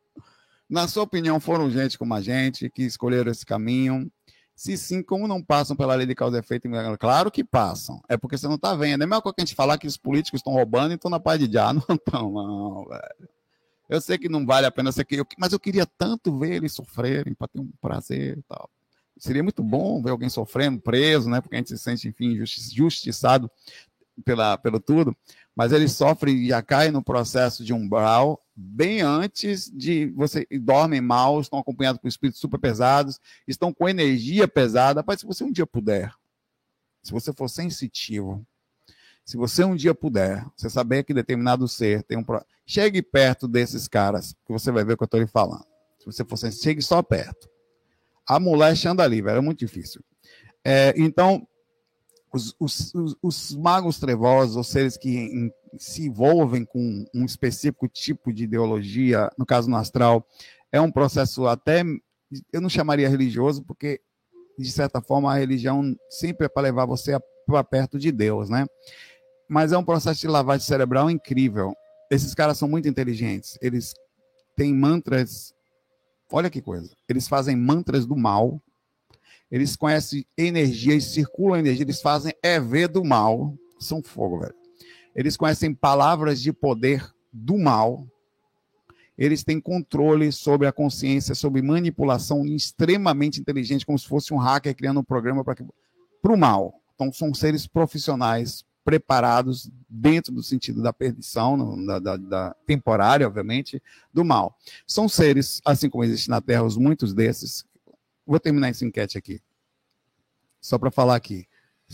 Na sua opinião, foram gente como a gente que escolheram esse caminho? Se sim, como não passam pela lei de causa e efeito? Claro que passam. É porque você não está vendo. É coisa que a gente falar que os políticos estão roubando e estão na paz de já. Não estão, não, velho. Eu sei que não vale a pena, ser que mas eu queria tanto ver eles sofrerem para ter um prazer e tal. Seria muito bom ver alguém sofrendo, preso, né? Porque a gente se sente, enfim, justiçado pela, pelo tudo. Mas eles sofrem e já caem no processo de umbral bem antes de você dormem mal, estão acompanhados por espíritos super pesados, estão com energia pesada. Rapaz, se você um dia puder, se você for sensitivo, se você um dia puder, você saber que determinado ser tem um. Chegue perto desses caras, que você vai ver o que eu estou lhe falando. Se você for sensitivo, chegue só perto. A moléstia anda ali, velho, é muito difícil. É, então, os, os, os, os, magos trevosos, os seres que em, se envolvem com um específico tipo de ideologia, no caso no astral, é um processo até, eu não chamaria religioso, porque, de certa forma, a religião sempre é para levar você para perto de Deus, né? Mas é um processo de lavagem cerebral incrível. Esses caras são muito inteligentes. Eles têm mantras. Olha que coisa. Eles fazem mantras do mal. Eles conhecem energia, eles circulam energia, eles fazem EV do mal. São fogo, velho. Eles conhecem palavras de poder do mal. Eles têm controle sobre a consciência, sobre manipulação extremamente inteligente, como se fosse um hacker criando um programa para o mal. Então, são seres profissionais preparados dentro do sentido da perdição, da, da, da, temporária, obviamente, do mal. São seres, assim como existem na Terra, os muitos desses. Vou terminar essa enquete aqui. Só para falar aqui.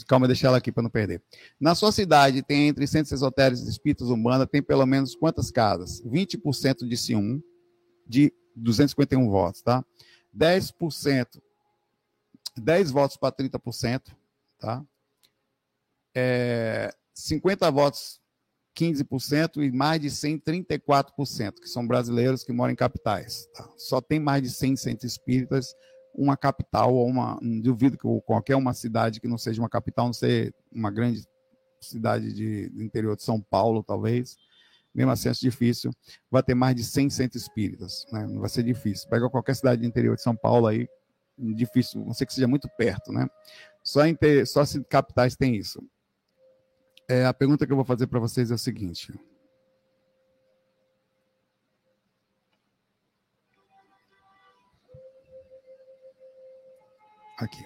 Calma, deixa ela aqui para não perder. Na sua cidade, tem entre centros esotéricos e espíritos humanos, tem pelo menos quantas casas? 20% disse um, de 251 votos, tá? 10%, 10 votos para 30%, tá? É, 50 votos, 15%, e mais de 100, 34%, que são brasileiros que moram em capitais. Tá? Só tem mais de 100 centros espíritas uma capital ou uma. Duvido que qualquer uma cidade que não seja uma capital, não ser uma grande cidade de, do interior de São Paulo, talvez, mesmo assim é difícil, vai ter mais de 100 centros espíritas, né? Não vai ser difícil. Pega qualquer cidade do interior de São Paulo aí, difícil, não sei que seja muito perto, né? Só, em ter, só se capitais tem isso. É, a pergunta que eu vou fazer para vocês é a seguinte. Aqui.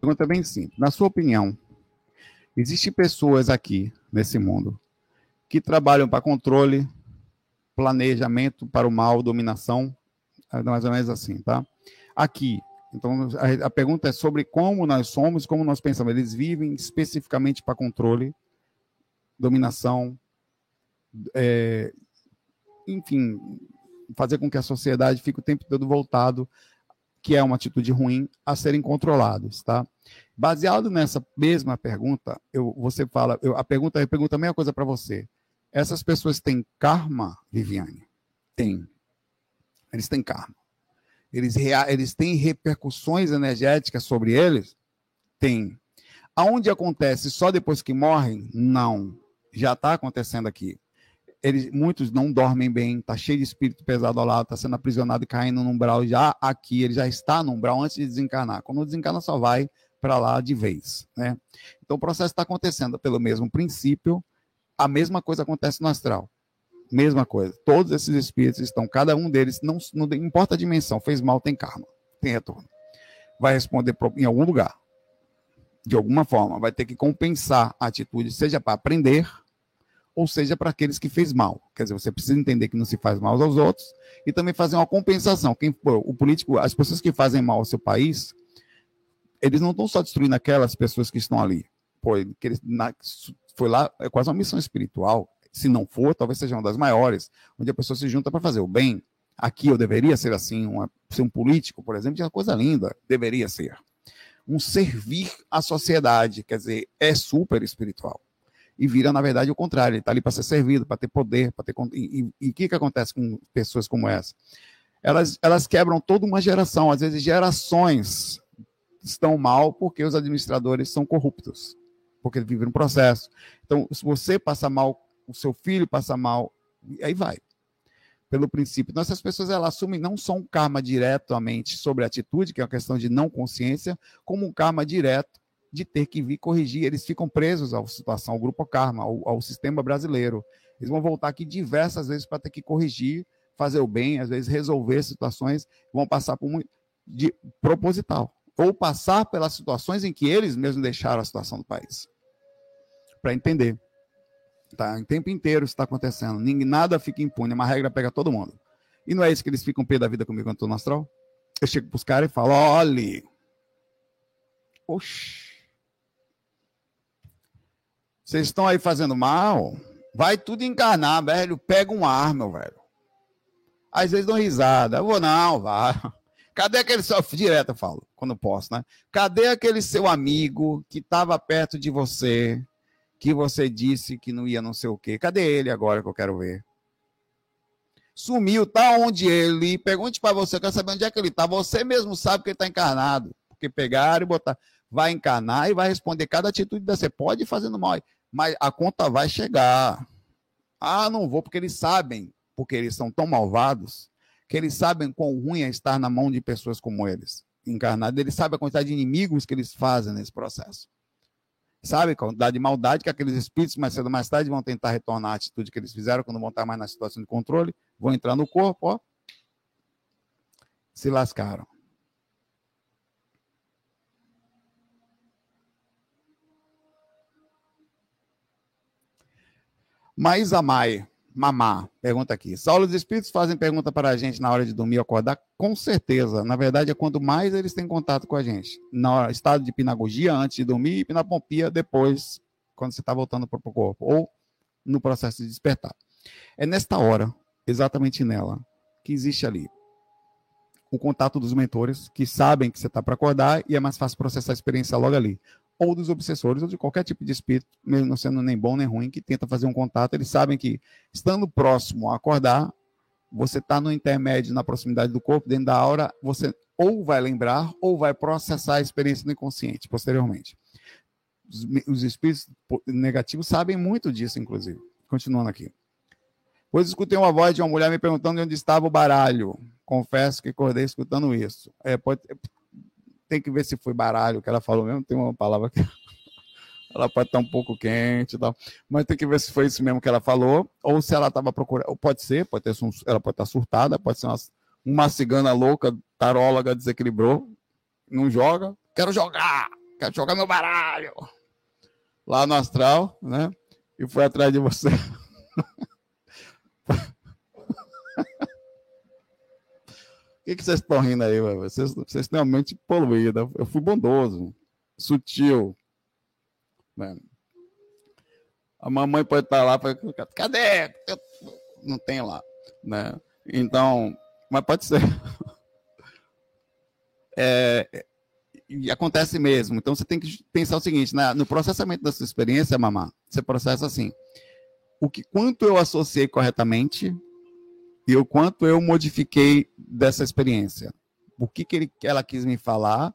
Pergunta bem simples. Na sua opinião, existem pessoas aqui nesse mundo que trabalham para controle, planejamento para o mal, dominação, é mais ou menos assim, tá? Aqui, então, a, a, pergunta é sobre como nós somos, como nós pensamos. Eles vivem especificamente para controle, dominação, é, enfim, fazer com que a sociedade fique o tempo todo voltado, que é uma atitude ruim, a serem controlados, tá? Baseado nessa mesma pergunta, eu, você fala, eu, a pergunta, eu pergunto a mesma coisa para você. Essas pessoas têm karma, Viviane? Tem. Eles têm karma eles, eles têm repercussões energéticas sobre eles? Tem. Aonde acontece só depois que morrem? Não. Já está acontecendo aqui. Eles, muitos não dormem bem, está cheio de espírito pesado ao lado, está sendo aprisionado e caindo no umbral já aqui, ele já está no umbral antes de desencarnar. Quando desencarna, só vai para lá de vez. Né? Então o processo está acontecendo pelo mesmo princípio, a mesma coisa acontece no astral. Mesma coisa. Todos esses espíritos estão, cada um deles, não, não importa a dimensão, fez mal, tem karma, tem retorno. Vai responder em algum lugar. De alguma forma, vai ter que compensar a atitude, seja para aprender, ou seja para aqueles que fez mal. Quer dizer, você precisa entender que não se faz mal aos outros e também fazer uma compensação. Quem o político, as pessoas que fazem mal ao seu país, eles não estão só destruindo aquelas pessoas que estão ali. Pô, que eles, na, foi lá, é quase uma missão espiritual se não for, talvez seja uma das maiores, onde a pessoa se junta para fazer o bem. Aqui eu deveria ser assim, uma, ser um político, por exemplo, é uma coisa linda, deveria ser. Um servir à sociedade, quer dizer, é super espiritual. E vira, na verdade, o contrário, ele está ali para ser servido, para ter poder, para ter. E o que, que acontece com pessoas como essa? Elas, elas quebram toda uma geração, às vezes gerações estão mal porque os administradores são corruptos, porque vivem um processo. Então, se você passa mal, o seu filho passa mal, aí vai pelo princípio. Então, essas pessoas elas assumem não só um karma diretamente sobre a atitude, que é uma questão de não consciência, como um karma direto de ter que vir corrigir. Eles ficam presos à situação, ao grupo karma, ao, ao sistema brasileiro. Eles vão voltar aqui diversas vezes para ter que corrigir, fazer o bem, às vezes resolver situações, vão passar por muito de proposital ou passar pelas situações em que eles mesmos deixaram a situação do país. Para entender. Tá? O tempo inteiro isso está acontecendo. Ninguém, nada fica impune. É uma regra pega todo mundo. E não é isso que eles ficam pé da vida comigo quando estou no astral? Eu chego para os caras e falo: olhe. Oxi. Vocês estão aí fazendo mal? Vai tudo encarnar, velho. Pega um ar, meu velho. Às vezes dão risada. Eu vou, não, vai. Cadê aquele seu. Direto eu falo, quando posso, né? Cadê aquele seu amigo que estava perto de você, que você disse que não ia não sei o quê. Cadê ele agora que eu quero ver? Sumiu, tá onde ele? Pergunte para você, quer saber onde é que ele tá? Você mesmo sabe que ele tá encarnado. Porque pegaram e botar. Vai encarnar e vai responder cada atitude você. Pode ir fazendo mal, mas a conta vai chegar. Ah, não vou, porque eles sabem, porque eles são tão malvados, que eles sabem quão ruim é estar na mão de pessoas como eles, encarnados. Eles sabem a quantidade de inimigos que eles fazem nesse processo sabe? Quantidade de maldade que aqueles espíritos, mais cedo ou mais tarde, vão tentar retornar à atitude que eles fizeram quando vão estar mais na situação de controle, vão entrar no corpo, ó. Se lascaram. Mas amai, mamá, pergunta aqui. Saulo dos Espíritos fazem pergunta para a gente na hora de dormir ou acordar? Com certeza. Na verdade, é quanto mais eles têm contato com a gente. No estado de pinagogia, antes de dormir, e pinapompia depois, quando você está voltando para o corpo, ou no processo de despertar. É nesta hora, exatamente nela, que existe ali o contato dos mentores, que sabem que você está para acordar e é mais fácil processar a experiência logo ali ou dos obsessores, ou de qualquer tipo de espírito, mesmo não sendo nem bom nem ruim, que tenta fazer um contato, eles sabem que, estando próximo a acordar, você está no intermédio, na proximidade do corpo, dentro da aura, você ou vai lembrar ou vai processar a experiência no inconsciente posteriormente. Os, os espíritos negativos sabem muito disso, inclusive. Continuando aqui. Pois escutei uma voz de uma mulher me perguntando onde estava o baralho. Confesso que acordei escutando isso. É, pode, tem que ver se foi baralho que ela falou mesmo. Tem uma palavra que ela pode estar um pouco quente e tal, mas tem que ver se foi isso mesmo que ela falou, ou se ela estava procurando. Ou pode ser, pode ter, ela pode estar surtada, pode ser uma, uma cigana louca, taróloga, desequilibrou, não joga. Quero jogar, quero jogar meu baralho. Lá no astral, né? E foi atrás de você. que, que vocês estão rindo aí? Vocês, vocês têm uma mente poluída. Eu fui bondoso, sutil. Né? A mamãe pode estar lá, cadê? Eu não tem lá, né? Então, mas pode ser. É, e acontece mesmo. Então você tem que pensar o seguinte, né? no processamento da sua experiência, mamá, você processa assim: o que quanto eu associei corretamente e o quanto eu modifiquei dessa experiência. O que, que ele, ela quis me falar?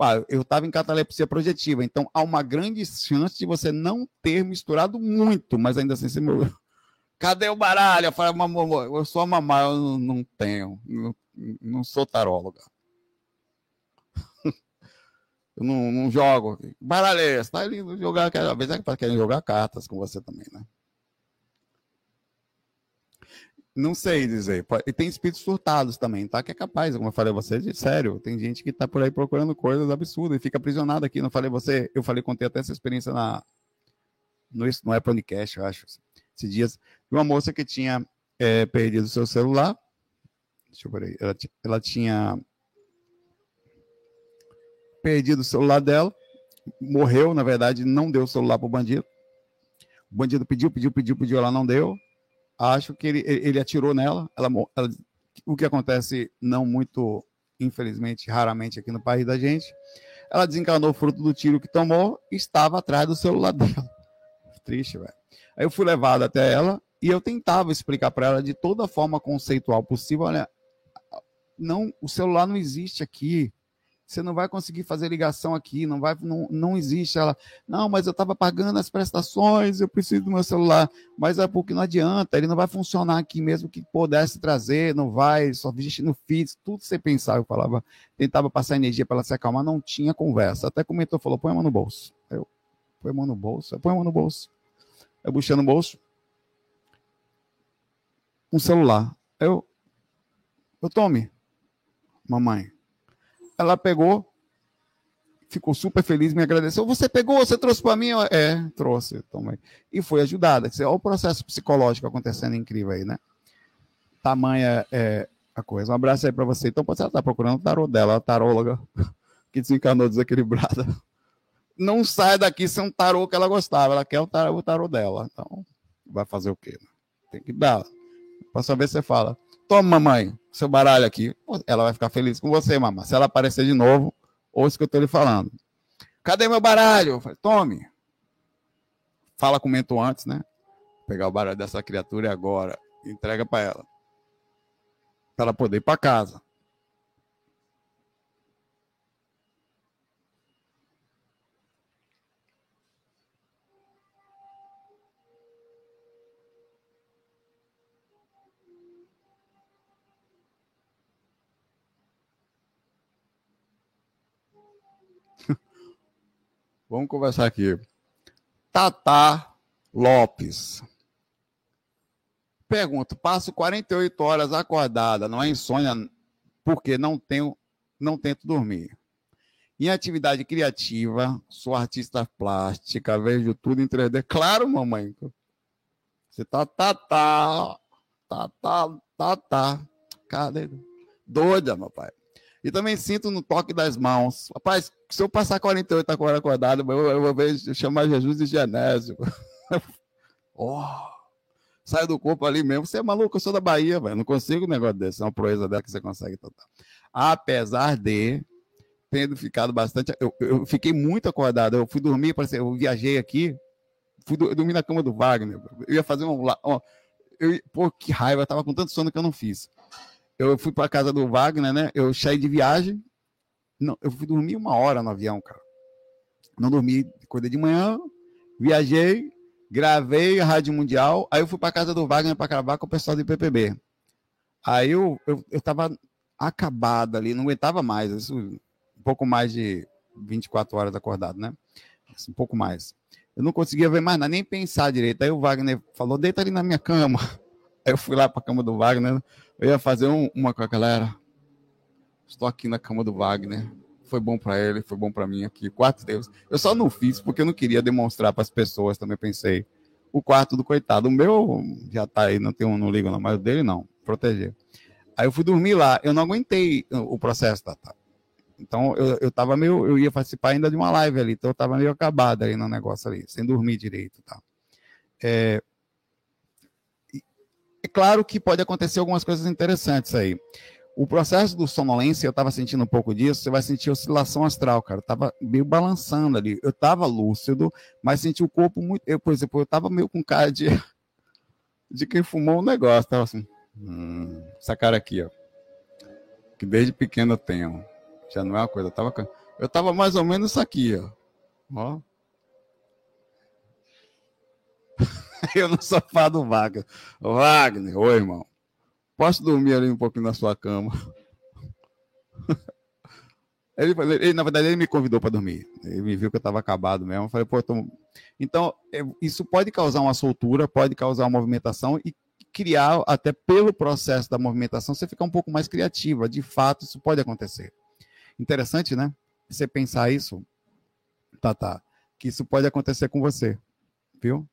Ah, eu estava em catalepsia projetiva, então há uma grande chance de você não ter misturado muito, mas ainda assim você me... Cadê o baralho? Eu eu sou a mamãe, eu não tenho, não, não sou taróloga. eu não, não jogo. Baralho é esse? Tá indo jogar, às vezes é querem jogar cartas com você também, né? Não sei dizer. E tem espíritos surtados também, tá? Que é capaz, como eu falei a você, de sério. Tem gente que tá por aí procurando coisas absurdas e fica aprisionado aqui. Não falei você, eu falei, contei até essa experiência na. No, não é podcast, eu acho. Esses dias, de uma moça que tinha é, perdido seu celular. Deixa eu ver aí. Ela, ela tinha perdido o celular dela. Morreu, na verdade, não deu o celular pro bandido. O bandido pediu, pediu, pediu, pediu, ela não deu acho que ele, ele atirou nela, ela, ela o que acontece não muito, infelizmente, raramente aqui no país da gente. Ela desencanou fruto do tiro que tomou e estava atrás do celular dela. Triste, velho. Aí eu fui levado até ela e eu tentava explicar para ela de toda forma conceitual possível, olha, não, o celular não existe aqui. Você não vai conseguir fazer ligação aqui, não vai, não, não existe. Ela, não, mas eu estava pagando as prestações, eu preciso do meu celular. Mas é porque não adianta, ele não vai funcionar aqui mesmo que pudesse trazer, não vai, só existe no feed, tudo você pensava. Eu falava, tentava passar energia para ela se acalmar, não tinha conversa. Até comentou, falou, põe a mão no bolso. Eu, põe a mão no bolso, põe a mão no bolso. Eu buchei no bolso. Um celular. Eu, eu tome, mamãe ela pegou, ficou super feliz, me agradeceu. Você pegou, você trouxe para mim? É, trouxe, tomei. E foi ajudada. Olha o processo psicológico acontecendo incrível aí, né? Tamanha é a coisa. Um abraço aí para você. Então, você estar tá procurando o tarô dela, a taróloga que desencanou desequilibrada. Não sai daqui sem um tarô que ela gostava. Ela quer o tarô, o tarô dela. Então, vai fazer o quê? Tem que dar. Para saber, você fala. Toma, mamãe, seu baralho aqui. Ela vai ficar feliz com você, mamãe. Se ela aparecer de novo, ouça o que eu estou lhe falando. Cadê meu baralho? Falei, tome. Fala com o mento antes, né? Vou pegar o baralho dessa criatura agora. Entrega para ela. Para ela poder ir para casa. Vamos conversar aqui. Tata Lopes. Pergunto: passo 48 horas acordada, não é insônia, porque não tenho, não tento dormir. Em atividade criativa, sou artista plástica, vejo tudo em 3D. Claro, mamãe. Você tá, tá, tá, tá, tá, tá, tá. Cadê? Doida, meu pai. E também sinto no toque das mãos. Rapaz, se eu passar 48 horas acordado, eu, eu vou ver, chamar Jesus de Genésio. oh, sai do corpo ali mesmo. Você é maluco, eu sou da Bahia, velho. Não consigo um negócio desse. É uma proeza dela que você consegue total. Apesar de tendo ficado bastante. Eu, eu fiquei muito acordado. Eu fui dormir, parece, eu viajei aqui, fui dormir na cama do Wagner. Eu ia fazer um. um eu, pô, que raiva, eu tava com tanto sono que eu não fiz eu fui para casa do Wagner, né? Eu saí de viagem. Não, eu fui dormir uma hora no avião, cara. Não dormi, acordei de manhã, viajei, gravei a Rádio Mundial. Aí eu fui para casa do Wagner para gravar com o pessoal do IPPB. Aí eu, eu, eu tava acabado ali, não aguentava mais. Isso, um pouco mais de 24 horas acordado, né? Assim, um pouco mais. Eu não conseguia ver mais nada, nem pensar direito. Aí o Wagner falou: deita ali na minha cama. Aí eu fui lá para a cama do Wagner. Eu ia fazer um, uma com a galera. Estou aqui na cama do Wagner. Foi bom para ele, foi bom para mim aqui. Quarto Deus. Eu só não fiz porque eu não queria demonstrar para as pessoas, também pensei. O quarto do coitado. O meu já tá aí, não tem um, não ligo não, mas o dele não. Proteger. Aí eu fui dormir lá. Eu não aguentei o processo, tá? Então eu, eu tava meio. Eu ia participar ainda de uma live ali, então eu tava meio acabado aí no negócio ali, sem dormir direito, tá? É, é claro que pode acontecer algumas coisas interessantes aí. O processo do sonolência, eu estava sentindo um pouco disso, você vai sentir oscilação astral, cara. Eu tava meio balançando ali. Eu estava lúcido, mas senti o corpo muito. Eu, por exemplo, eu estava meio com cara de. de quem fumou um negócio. Tava assim. Hum, essa cara aqui, ó. Que desde pequeno eu tenho. Já não é uma coisa. Eu tava, eu tava mais ou menos isso aqui, ó. Ó. eu no sofá do Wagner. Wagner, oi, irmão. Posso dormir ali um pouquinho na sua cama? Ele, ele, na verdade, ele me convidou para dormir. Ele me viu que eu estava acabado mesmo. Eu falei, pô, tô... então é, isso pode causar uma soltura, pode causar uma movimentação e criar, até pelo processo da movimentação, você ficar um pouco mais criativa. De fato, isso pode acontecer. Interessante, né? Você pensar isso, tá, tá, que isso pode acontecer com você, viu?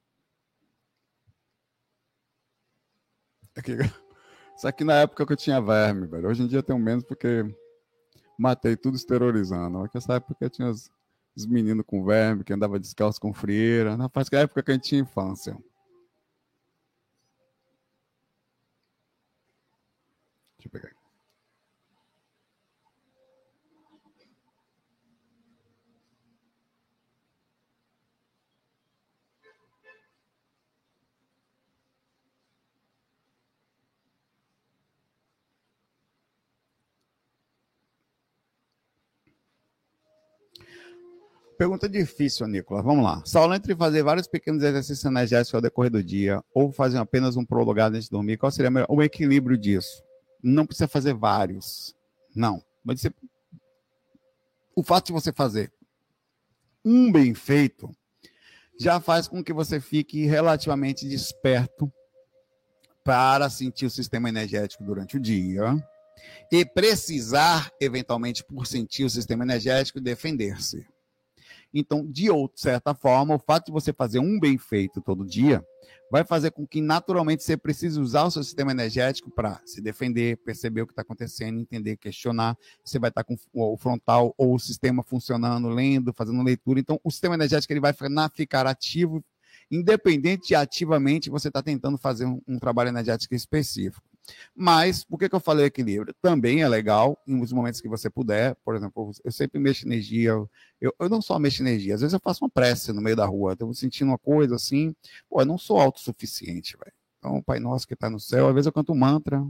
Aqui na época que eu tinha verme, velho. Hoje em dia eu tenho menos porque matei tudo esterilizando. Nessa época eu tinha os, os meninos com verme, que andava descalço com frieira. Rapaz, que época que a gente tinha infância. Deixa eu pegar aqui. Pergunta difícil, Nicolas. Vamos lá. Saulo, entre fazer vários pequenos exercícios energéticos ao decorrer do dia ou fazer apenas um prolongado antes de dormir, qual seria o equilíbrio disso? Não precisa fazer vários. Não. Mas você... o fato de você fazer um bem feito já faz com que você fique relativamente desperto para sentir o sistema energético durante o dia e precisar, eventualmente, por sentir o sistema energético, defender-se. Então, de outra certa forma, o fato de você fazer um bem feito todo dia vai fazer com que naturalmente você precise usar o seu sistema energético para se defender, perceber o que está acontecendo, entender, questionar. Você vai estar tá com o frontal ou o sistema funcionando, lendo, fazendo leitura. Então, o sistema energético ele vai ficar ativo, independente de ativamente você está tentando fazer um, um trabalho energético específico. Mas, por que, que eu falei equilíbrio? Também é legal, em uns momentos que você puder, por exemplo, eu sempre mexo energia, eu, eu não só mexo energia, às vezes eu faço uma prece no meio da rua, estou sentindo uma coisa assim, pô, eu não sou autossuficiente, velho. Então, Pai Nosso que está no céu, às vezes eu canto um mantra,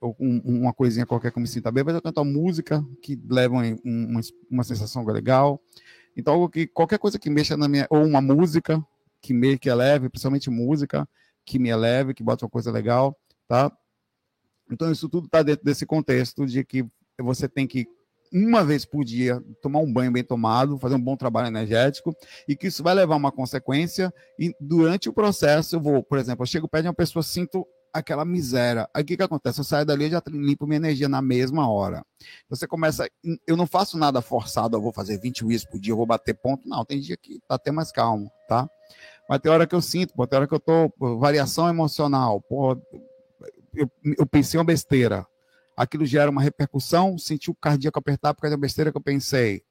ou um, uma coisinha qualquer que eu me sinta bem, às vezes eu canto uma música que leva uma, uma, uma sensação legal. Então, que, qualquer coisa que mexa na minha, ou uma música que me que eleve, principalmente música, que me eleve, que bota uma coisa legal, tá? Então, isso tudo está dentro desse contexto de que você tem que, uma vez por dia, tomar um banho bem tomado, fazer um bom trabalho energético, e que isso vai levar uma consequência. E durante o processo, eu vou, por exemplo, eu chego perto de uma pessoa, sinto aquela miséria. Aí o que, que acontece? Eu saio dali e já limpo minha energia na mesma hora. Você começa. Eu não faço nada forçado, eu vou fazer 20 whis por dia, eu vou bater ponto. Não, tem dia que tá até mais calmo, tá? Mas tem hora que eu sinto, pô, tem hora que eu tô. Variação emocional, pô, eu, eu pensei uma besteira. Aquilo gera uma repercussão, senti o cardíaco apertar por causa da besteira que eu pensei.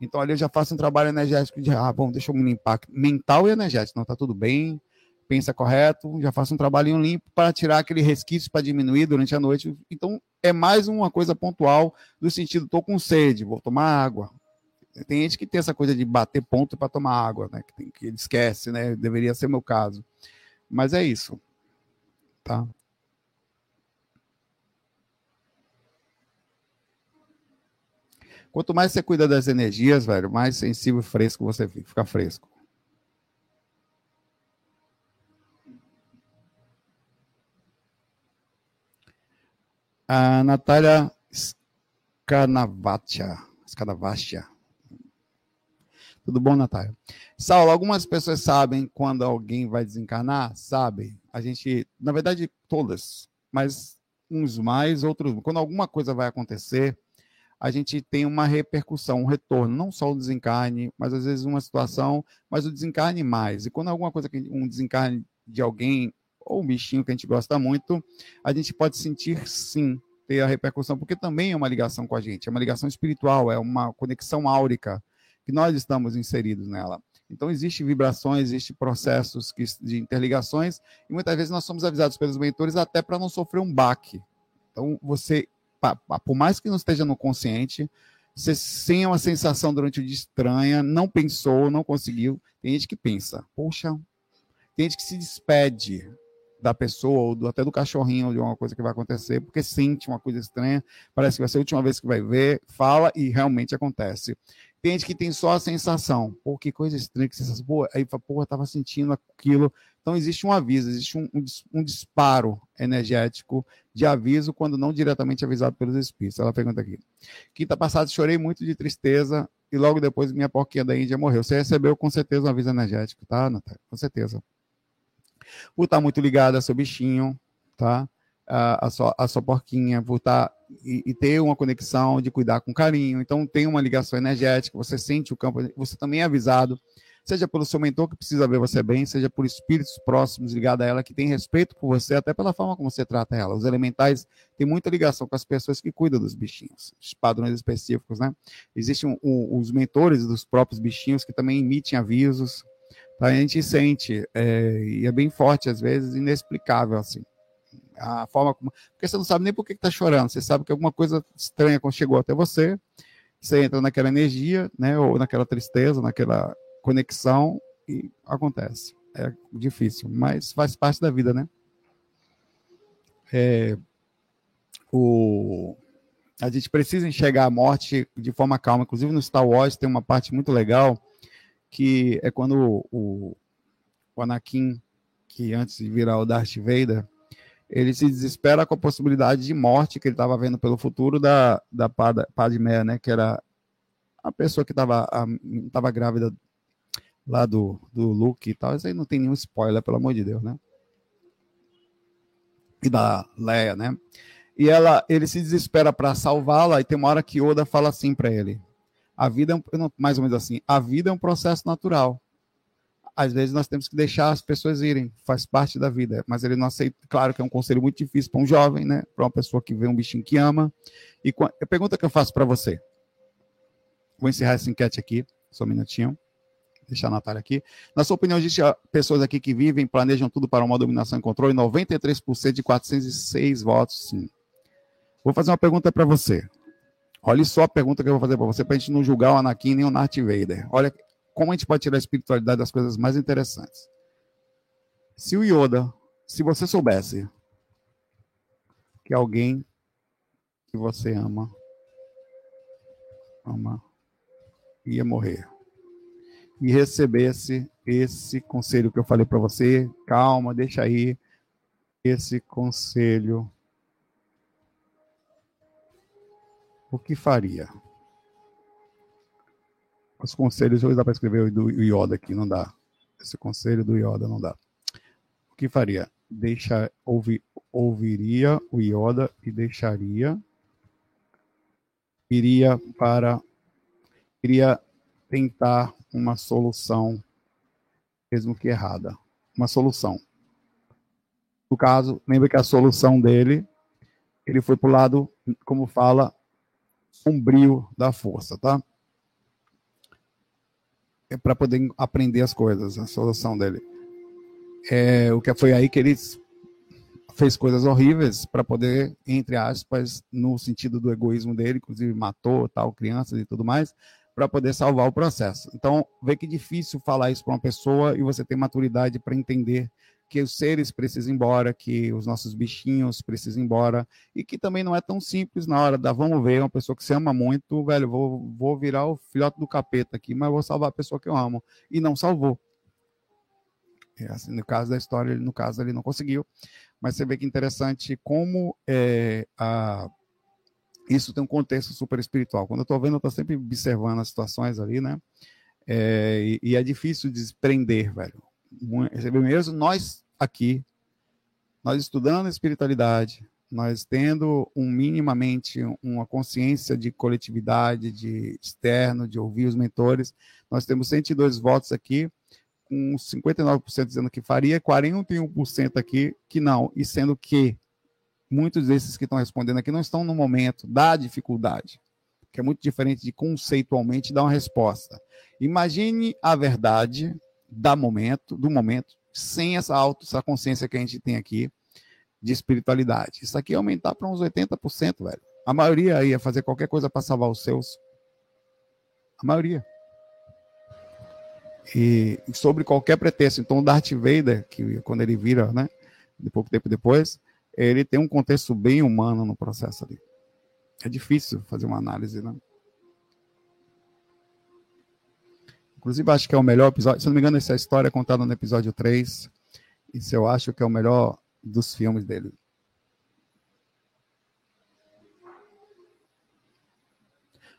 Então ali eu já faço um trabalho energético de, ah, bom, deixa eu me limpar. Mental e energético. Não, tá tudo bem, pensa correto, já faço um trabalhinho limpo para tirar aquele resquício para diminuir durante a noite. Então é mais uma coisa pontual do sentido, tô com sede, vou tomar água. Tem gente que tem essa coisa de bater ponto para tomar água, né? Que, tem, que ele esquece, né? Deveria ser meu caso. Mas é isso. Tá? Quanto mais você cuida das energias, velho, mais sensível e fresco você fica, fica fresco. A Natália Scanavatia. Scanavatia. Tudo bom, Natália? Saulo, algumas pessoas sabem quando alguém vai desencarnar? Sabem. A gente, na verdade, todas, mas uns mais, outros. Quando alguma coisa vai acontecer, a gente tem uma repercussão, um retorno, não só o desencarne, mas às vezes uma situação, mas o desencarne mais. E quando alguma coisa, um desencarne de alguém, ou um bichinho que a gente gosta muito, a gente pode sentir sim ter a repercussão, porque também é uma ligação com a gente, é uma ligação espiritual, é uma conexão áurica, que nós estamos inseridos nela. Então, existem vibrações, existem processos de interligações, e muitas vezes nós somos avisados pelos mentores até para não sofrer um baque. Então, você por mais que não esteja no consciente, você tem uma sensação durante o dia estranha, não pensou, não conseguiu. Tem gente que pensa, poxa, tem gente que se despede da pessoa, ou do, até do cachorrinho, ou de uma coisa que vai acontecer, porque sente uma coisa estranha, parece que vai ser a última vez que vai ver, fala e realmente acontece. Tem gente que tem só a sensação, pô, que coisa estranha, que sensação, pô, aí pô, eu tava sentindo aquilo. Então existe um aviso, existe um, um, disparo energético de aviso quando não diretamente avisado pelos espíritos. Ela pergunta aqui. Quinta passada chorei muito de tristeza e logo depois minha porquinha da Índia morreu. Você recebeu com certeza um aviso energético, tá, Natália? Com certeza. Por estar muito ligado a seu bichinho, tá? A, a, sua, a sua porquinha, por estar e, e, ter uma conexão de cuidar com carinho. Então, tem uma ligação energética, você sente o campo, você também é avisado, seja pelo seu mentor que precisa ver você bem, seja por espíritos próximos ligados a ela que tem respeito por você, até pela forma como você trata ela. Os elementais têm muita ligação com as pessoas que cuidam dos bichinhos, os padrões específicos, né? Existem os mentores dos próprios bichinhos que também emitem avisos. Tá? A gente sente, é, e é bem forte às vezes, inexplicável assim. A forma como. Porque você não sabe nem por que está chorando, você sabe que alguma coisa estranha chegou até você, você entra naquela energia, né? Ou naquela tristeza, naquela conexão, e acontece. É difícil, mas faz parte da vida, né? É, o, a gente precisa enxergar a morte de forma calma. Inclusive no Star Wars tem uma parte muito legal que é quando o, o Anakin, que antes de virar o Darth Vader, ele se desespera com a possibilidade de morte que ele estava vendo pelo futuro da, da Padmé, né? Que era a pessoa que estava tava grávida lá do, do Luke e tal. Isso aí não tem nenhum spoiler, pelo amor de Deus, né? E da Leia, né? e ela, ele se desespera para salvá-la, e tem uma hora que Oda fala assim para ele: a vida é um, mais ou menos assim, a vida é um processo natural. Às vezes nós temos que deixar as pessoas irem, faz parte da vida, mas ele não aceita. Claro que é um conselho muito difícil para um jovem, né? Para uma pessoa que vê um bichinho que ama. E a pergunta que eu faço para você: vou encerrar essa enquete aqui, só um minutinho deixar a Natália aqui. Na sua opinião, existem pessoas aqui que vivem, planejam tudo para uma dominação e controle? 93% de 406 votos, sim. Vou fazer uma pergunta para você. Olha só a pergunta que eu vou fazer para você, para a gente não julgar o Anakin nem o Darth Vader. Olha como a gente pode tirar a espiritualidade das coisas mais interessantes. Se o Yoda, se você soubesse que alguém que você ama, ama, ia morrer, e recebesse esse conselho que eu falei para você, calma, deixa aí, esse conselho o que faria? Os conselhos, hoje dá para escrever o do Yoda aqui, não dá. Esse conselho do Yoda não dá. O que faria? Deixa, ouvi, ouviria o Yoda e deixaria. Iria para. Iria tentar uma solução, mesmo que errada. Uma solução. No caso, lembra que a solução dele, ele foi para o lado, como fala, sombrio da força, tá? É para poder aprender as coisas, a solução dele. É, o que foi aí que ele fez coisas horríveis para poder, entre aspas, no sentido do egoísmo dele, inclusive matou tal crianças e tudo mais, para poder salvar o processo. Então, vê que difícil falar isso para uma pessoa e você tem maturidade para entender que os seres precisam ir embora, que os nossos bichinhos precisam ir embora, e que também não é tão simples na hora da vamos ver, uma pessoa que se ama muito, velho, vou, vou virar o filhote do capeta aqui, mas vou salvar a pessoa que eu amo. E não salvou. É assim, no caso da história, no caso ele não conseguiu. Mas você vê que interessante como é, a, isso tem um contexto super espiritual. Quando eu estou vendo, eu estou sempre observando as situações ali, né? É, e, e, é difícil desprender, velho. Mesmo nós aqui, nós estudando espiritualidade, nós tendo um minimamente uma consciência de coletividade, de externo, de ouvir os mentores, nós temos 102 votos aqui, com 59% dizendo que faria, 41% aqui que não, e sendo que muitos desses que estão respondendo aqui não estão no momento da dificuldade, que é muito diferente de conceitualmente dar uma resposta. Imagine a verdade da momento, do momento, sem essa auto, essa consciência que a gente tem aqui de espiritualidade. Isso aqui ia aumentar para uns 80%, velho. A maioria ia fazer qualquer coisa para salvar os seus. A maioria. E sobre qualquer pretexto. Então, o Darth Vader, que quando ele vira, né, de pouco tempo depois, ele tem um contexto bem humano no processo ali. É difícil fazer uma análise, né? Inclusive, acho que é o melhor episódio. Se não me engano, essa história é contada no episódio 3. Isso eu acho que é o melhor dos filmes dele.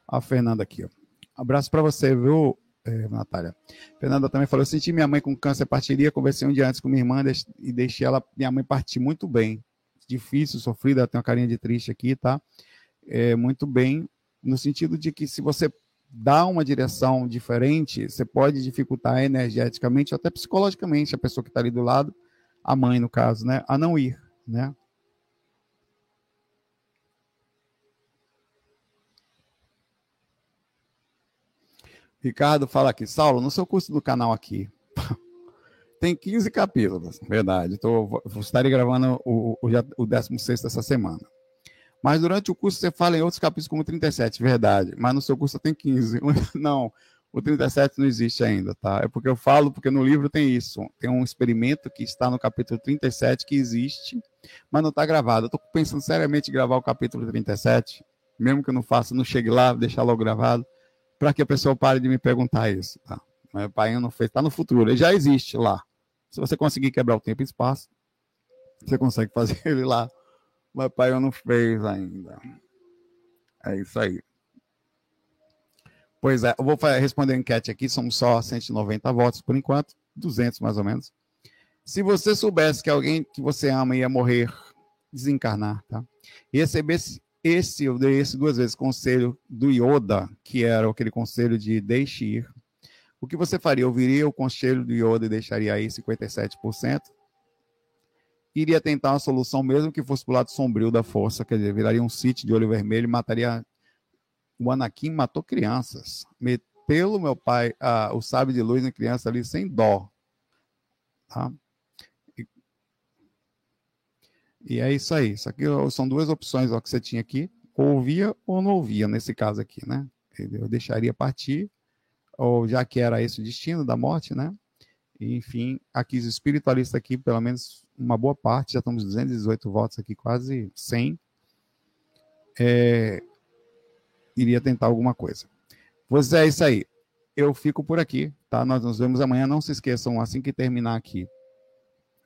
A Fernanda aqui, ó. Abraço para você, viu, é, Natália? Fernanda também falou: senti minha mãe com câncer, partiria. Conversei um dia antes com minha irmã e deixei ela, minha mãe partir muito bem. Difícil, sofrida, tem uma carinha de triste aqui, tá? É, muito bem, no sentido de que se você dá uma direção diferente, você pode dificultar energeticamente, até psicologicamente, a pessoa que está ali do lado, a mãe, no caso, né, a não ir, né? Ricardo fala aqui, Saulo, no seu curso do canal aqui, tem 15 capítulos, verdade. Tô, estarei gravando o, o, o 16 essa semana. Mas durante o curso você fala em outros capítulos como 37, verdade. Mas no seu curso tem 15. Não, o 37 não existe ainda, tá? É porque eu falo, porque no livro tem isso. Tem um experimento que está no capítulo 37 que existe, mas não está gravado. Eu estou pensando seriamente em gravar o capítulo 37, mesmo que eu não faça, não chegue lá, deixar logo gravado, para que a pessoa pare de me perguntar isso, tá? Meu pai não fez, está no futuro, ele já existe lá. Se você conseguir quebrar o tempo e espaço, você consegue fazer ele lá. Mas pai não fez ainda. É isso aí. Pois é, eu vou responder a enquete aqui, são só 190 votos por enquanto, 200 mais ou menos. Se você soubesse que alguém que você ama ia morrer, desencarnar, tá? E recebesse esse, eu dei esse duas vezes, conselho do Yoda, que era aquele conselho de deixe ir, o que você faria? Ouviria o conselho do Yoda e deixaria aí 57%? Iria tentar uma solução, mesmo que fosse para o lado sombrio da força, quer dizer, viraria um Sith de olho vermelho e mataria. O Anakin matou crianças. Meteu meu pai o sábio de luz em criança ali sem dó. Tá? E, e é isso aí. Isso aqui são duas opções ó, que você tinha aqui. Ou ouvia ou não ouvia, nesse caso aqui, né? Eu deixaria partir ou já que era esse o destino da morte, né? Enfim, aqui os espiritualistas aqui, pelo menos uma boa parte, já estamos 218 votos aqui, quase 100, é, iria tentar alguma coisa. Pois é isso aí. Eu fico por aqui, tá? Nós nos vemos amanhã. Não se esqueçam, assim que terminar aqui,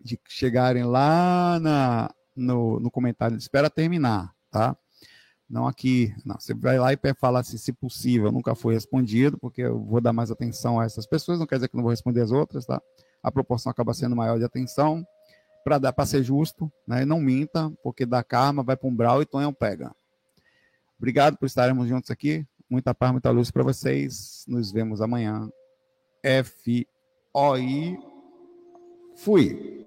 de chegarem lá na, no, no comentário. Espera terminar, tá? Não aqui, não. Você vai lá e fala assim, se possível, nunca foi respondido, porque eu vou dar mais atenção a essas pessoas, não quer dizer que não vou responder as outras, tá? A proporção acaba sendo maior de atenção, para dar para ser justo, né? E não minta, porque dá karma, vai para um brau e Tonhão pega. Obrigado por estarmos juntos aqui. Muita paz, muita luz para vocês. Nos vemos amanhã. F O I fui.